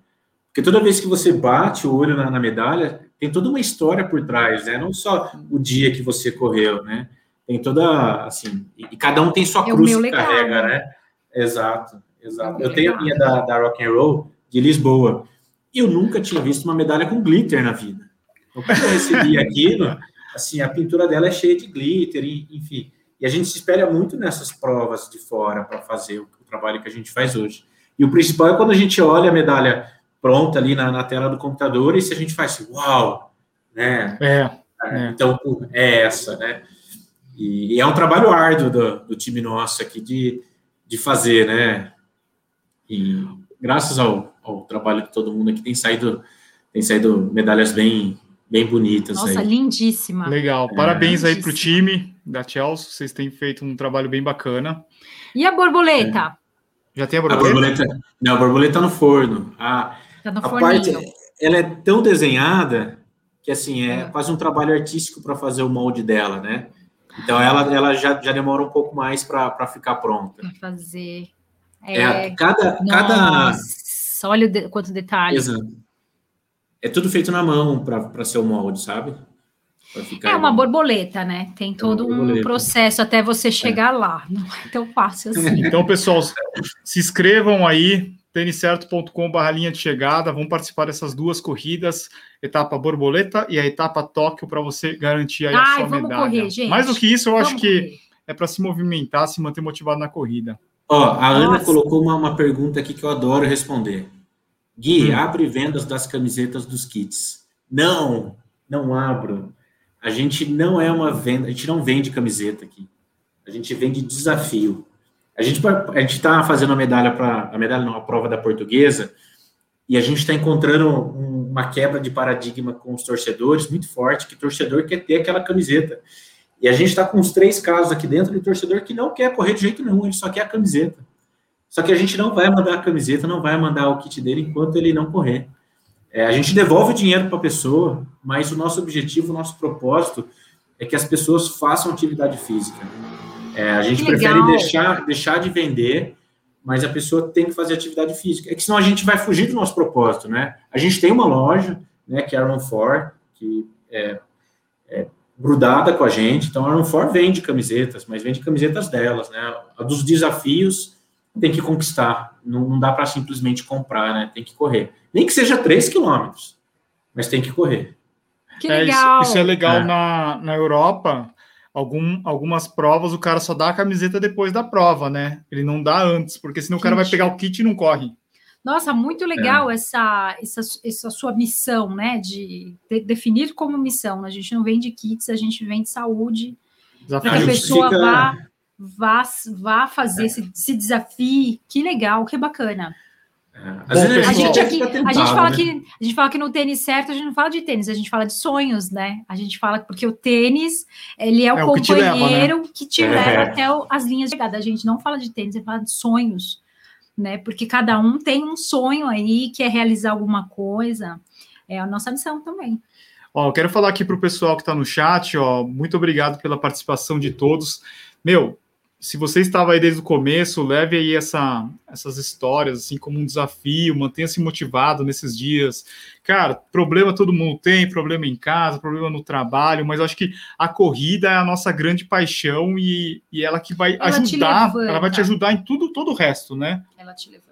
Porque toda vez que você bate o olho na, na medalha, tem toda uma história por trás, né? Não só o dia que você correu, né? Tem toda, assim, e, e cada um tem sua é cruz que carrega, né? Exato. Exato. Eu tenho a minha da, da Rock and Roll de Lisboa. E eu nunca tinha visto uma medalha com glitter na vida. Então, quando eu recebi aquilo, assim, a pintura dela é cheia de glitter, enfim. E a gente se espelha muito nessas provas de fora para fazer o, o, trabalho que a gente faz hoje. E o principal é quando a gente olha a medalha pronta ali na, na tela do computador e se a gente faz assim, uau, né? É, é. Então, é essa, né? E, e, é um trabalho árduo do, do time nosso aqui de, de fazer, né? E graças ao, ao trabalho de todo mundo aqui, tem saído, tem saído medalhas bem, bem bonitas. Nossa, aí. lindíssima. Legal. É, Parabéns aí para o time da Chelsea. Vocês têm feito um trabalho bem bacana. E a borboleta? É. Já tem a borboleta? a borboleta? Não, a borboleta tá no forno. A, tá no a parte, ela é tão desenhada que assim é, é. quase um trabalho artístico para fazer o molde dela, né? Então ela, ela já, já demora um pouco mais para ficar pronta. Para fazer. É, é cada, Nossa, cada. Olha de, quanto detalhe. Exato. É tudo feito na mão para ser o molde, sabe? É uma borboleta, né? Tem é todo é um processo até você chegar é. lá. Não é tão fácil assim. Então, pessoal, se inscrevam aí, têniscerto.com.br linha de chegada. Vão participar dessas duas corridas, etapa borboleta e a etapa Tóquio, para você garantir aí Ai, a sua vamos medalha. Correr, gente. Mais do que isso, eu vamos acho que correr. é para se movimentar, se manter motivado na corrida. Ó, a Ana colocou uma, uma pergunta aqui que eu adoro responder. Gui, hum. abre vendas das camisetas dos kits. Não, não abro. A gente não é uma venda, a gente não vende camiseta aqui. A gente vende desafio. A gente a está fazendo a medalha para a medalha não, a prova da portuguesa e a gente está encontrando um, uma quebra de paradigma com os torcedores muito forte que o torcedor quer ter aquela camiseta. E a gente está com uns três casos aqui dentro de torcedor que não quer correr de jeito nenhum, ele só quer a camiseta. Só que a gente não vai mandar a camiseta, não vai mandar o kit dele enquanto ele não correr. É, a gente devolve o dinheiro para a pessoa, mas o nosso objetivo, o nosso propósito é que as pessoas façam atividade física. É, a gente prefere deixar, deixar de vender, mas a pessoa tem que fazer atividade física. É que senão a gente vai fugir do nosso propósito, né? A gente tem uma loja, né, que é a Run For, que é, é grudada com a gente. Então, a Armfor vende camisetas, mas vende camisetas delas, né? A dos desafios tem que conquistar. Não, não dá para simplesmente comprar, né? Tem que correr. Nem que seja 3 quilômetros, mas tem que correr. Que legal. É, isso, isso, é legal é. Na, na Europa. Algum, algumas provas o cara só dá a camiseta depois da prova, né? Ele não dá antes, porque senão o cara vai pegar o kit e não corre. Nossa, muito legal é. essa, essa, essa sua missão, né? De, de, definir como missão. A gente não vende kits, a gente vende saúde. Para que a pessoa fica... vá, vá, vá fazer, é. se, se desafie. Que legal, que bacana. É. A, gente aqui, tentado, a gente fala né? que a gente fala que no tênis certo a gente não fala de tênis, a gente fala de sonhos, né? A gente fala porque o tênis ele é o é companheiro o que te leva, né? que te leva até o, as linhas de chegada. A gente não fala de tênis, a gente fala de sonhos né? Porque cada um tem um sonho aí, que é realizar alguma coisa. É a nossa missão também. Ó, eu quero falar aqui para o pessoal que está no chat, ó, muito obrigado pela participação de todos. Meu, se você estava aí desde o começo, leve aí essa, essas histórias assim como um desafio, mantenha-se motivado nesses dias. Cara, problema todo mundo tem, problema em casa, problema no trabalho, mas acho que a corrida é a nossa grande paixão e, e ela que vai ela ajudar, ela vai te ajudar em tudo, todo o resto, né? Ela te levanta.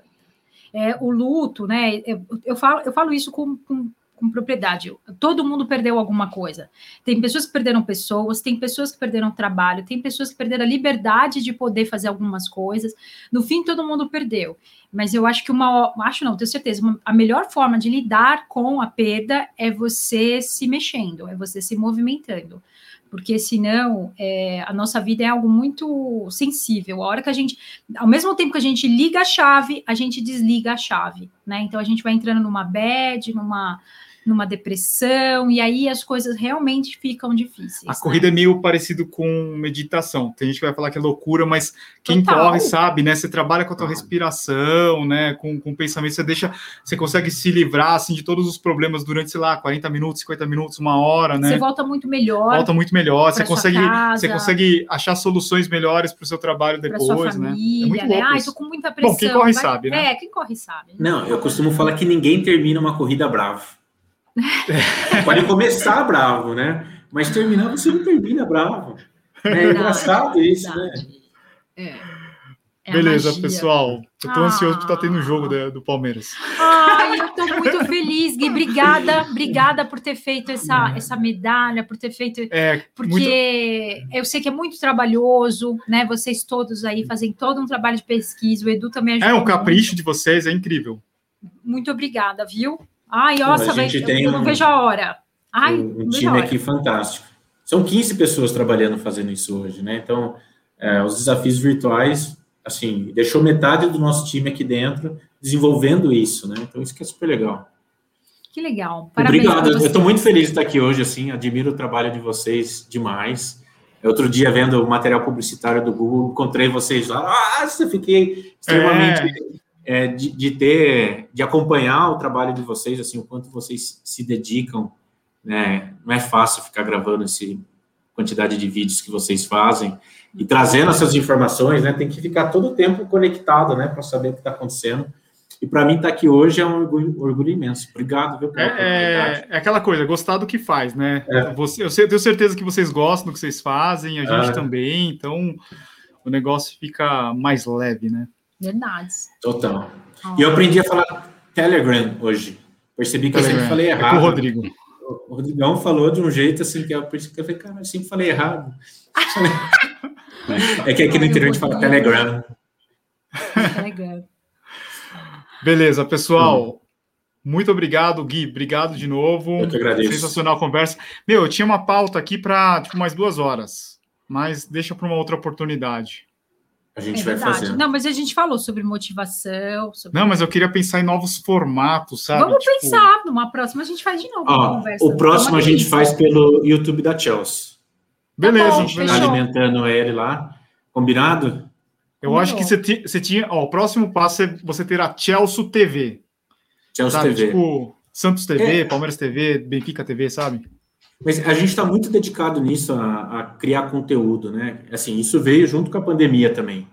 É, o luto, né? Eu, eu, falo, eu falo isso com, com com propriedade. Todo mundo perdeu alguma coisa. Tem pessoas que perderam pessoas, tem pessoas que perderam trabalho, tem pessoas que perderam a liberdade de poder fazer algumas coisas. No fim, todo mundo perdeu. Mas eu acho que uma, acho não, tenho certeza, uma, a melhor forma de lidar com a perda é você se mexendo, é você se movimentando porque senão é, a nossa vida é algo muito sensível. A hora que a gente, ao mesmo tempo que a gente liga a chave, a gente desliga a chave, né? Então a gente vai entrando numa bad, numa numa depressão, e aí as coisas realmente ficam difíceis. A né? corrida é meio parecido com meditação. Tem gente que vai falar que é loucura, mas quem Total. corre sabe, né? Você trabalha com a tua respiração, né? Com, com o pensamento, você deixa, você consegue se livrar assim de todos os problemas durante, sei lá, 40 minutos, 50 minutos, uma hora, né? Você volta muito melhor. Volta muito melhor, você consegue, casa, você consegue achar soluções melhores para o seu trabalho depois, né? família, né? É muito né? Ai, tô com muita pressão. Bom, quem corre vai... sabe, né? É, quem corre sabe. Não, eu costumo falar que ninguém termina uma corrida bravo. Pode começar bravo, né? Mas terminar, você não termina bravo. É engraçado isso, né? É. É Beleza, pessoal. Eu tô ah. ansioso por estar tá tendo o um jogo do, do Palmeiras. Ai, eu tô muito feliz, Gui. Obrigada, obrigada por ter feito essa, essa medalha, por ter feito. É, porque muito... eu sei que é muito trabalhoso, né? Vocês todos aí fazem todo um trabalho de pesquisa. O Edu também ajuda. É, o capricho muito. de vocês é incrível. Muito obrigada, viu? Ai, nossa, vai, eu, não vejo a hora. Ai, um, um time aqui fantástico. São 15 pessoas trabalhando fazendo isso hoje, né? Então, é, os desafios virtuais, assim, deixou metade do nosso time aqui dentro desenvolvendo isso, né? Então, isso que é super legal. Que legal. Parabéns Obrigado. Eu estou muito feliz de estar aqui hoje, assim, admiro o trabalho de vocês demais. Outro dia, vendo o material publicitário do Google, encontrei vocês lá. Nossa, fiquei extremamente é é, de, de, ter, de acompanhar o trabalho de vocês, assim, o quanto vocês se dedicam, né? Não é fácil ficar gravando esse quantidade de vídeos que vocês fazem e trazendo essas informações, né? Tem que ficar todo o tempo conectado, né, para saber o que está acontecendo. E para mim estar tá aqui hoje é um orgulho, orgulho imenso. Obrigado, viu, é, é, é, aquela coisa, gostar do que faz, né? É. Você, eu tenho certeza que vocês gostam do que vocês fazem, a gente é. também, então o negócio fica mais leve, né? Verdade. Total. E eu aprendi a falar Telegram hoje. Percebi que Telegram. eu sempre falei errado. É o Rodrigo. O Rodrigão falou de um jeito assim que eu percebi que eu falei, cara, eu sempre falei errado. é que aqui no interior a gente fala Telegram. Telegram. Beleza, pessoal. Muito obrigado, Gui. Obrigado de novo. Eu que agradeço. Sensacional a conversa. Meu, eu tinha uma pauta aqui para tipo, mais duas horas, mas deixa para uma outra oportunidade. A gente é vai fazer. Não, mas a gente falou sobre motivação. Sobre... Não, mas eu queria pensar em novos formatos, sabe? Vamos tipo... pensar. Numa próxima a gente faz de novo. Ó, o próximo a gente faz pelo YouTube da Chelsea. Beleza. Tá bom, a gente vai alimentando ele lá. Combinado? Eu acho que você, você tinha. Ó, o próximo passo é você ter a Chelsea TV. Chelsea sabe? TV. Tipo, Santos TV, é. Palmeiras TV, Benfica TV, sabe? Mas a gente está muito dedicado nisso, a, a, criar conteúdo, né? Assim, isso veio junto com a pandemia também.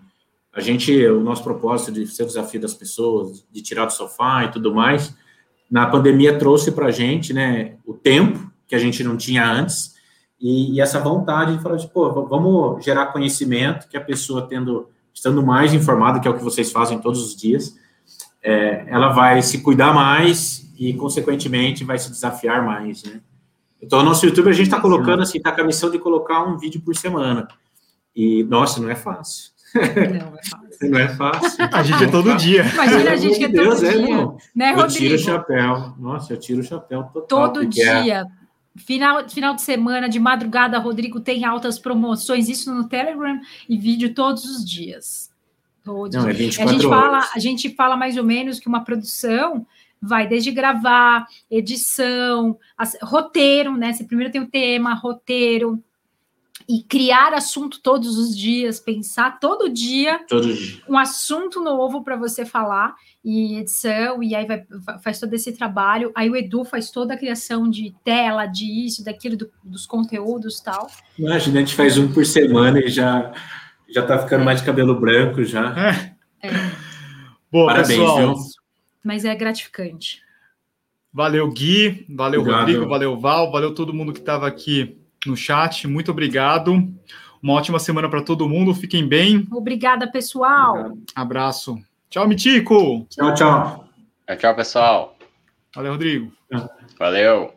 A gente, o nosso propósito de ser o desafio das pessoas, de tirar do sofá e tudo mais, na pandemia trouxe para a gente, né, o tempo que a gente não tinha antes e, e essa vontade de falar, de, pô, vamos gerar conhecimento que a pessoa tendo, estando mais informada, que é o que vocês fazem todos os dias, é, ela vai se cuidar mais e, consequentemente, vai se desafiar mais, né? Então, o nosso YouTube, a gente está colocando, assim, está com a missão de colocar um vídeo por semana. E, nossa, não é fácil. Não é fácil. não é fácil. A gente é todo fácil. dia. Imagina a gente que é todo Deus, é, dia. É, não. Né, eu tiro o chapéu. Nossa, eu tiro o chapéu total. Todo é dia. É... Final, final de semana, de madrugada, Rodrigo tem altas promoções, isso no Telegram e vídeo todos os dias. Todos. Não, é 24 a gente horas. fala, a gente fala mais ou menos que uma produção vai desde gravar, edição, roteiro, né? Você primeiro tem o tema, roteiro, e criar assunto todos os dias, pensar todo dia, todo dia. um assunto novo para você falar e edição, e aí vai, faz todo esse trabalho. Aí o Edu faz toda a criação de tela, de isso, daquilo, do, dos conteúdos tal. Imagina, a gente faz um por semana e já já tá ficando é. mais de cabelo branco já. É. Boa, Parabéns, pessoal. Viu? Mas é gratificante. Valeu, Gui, valeu, obrigado. Rodrigo, valeu, Val, valeu todo mundo que estava aqui no chat, muito obrigado. Uma ótima semana para todo mundo, fiquem bem. Obrigada, pessoal. Obrigado. Abraço. Tchau, Mitico. Tchau, tchau. Tchau, pessoal. Valeu, Rodrigo. Valeu.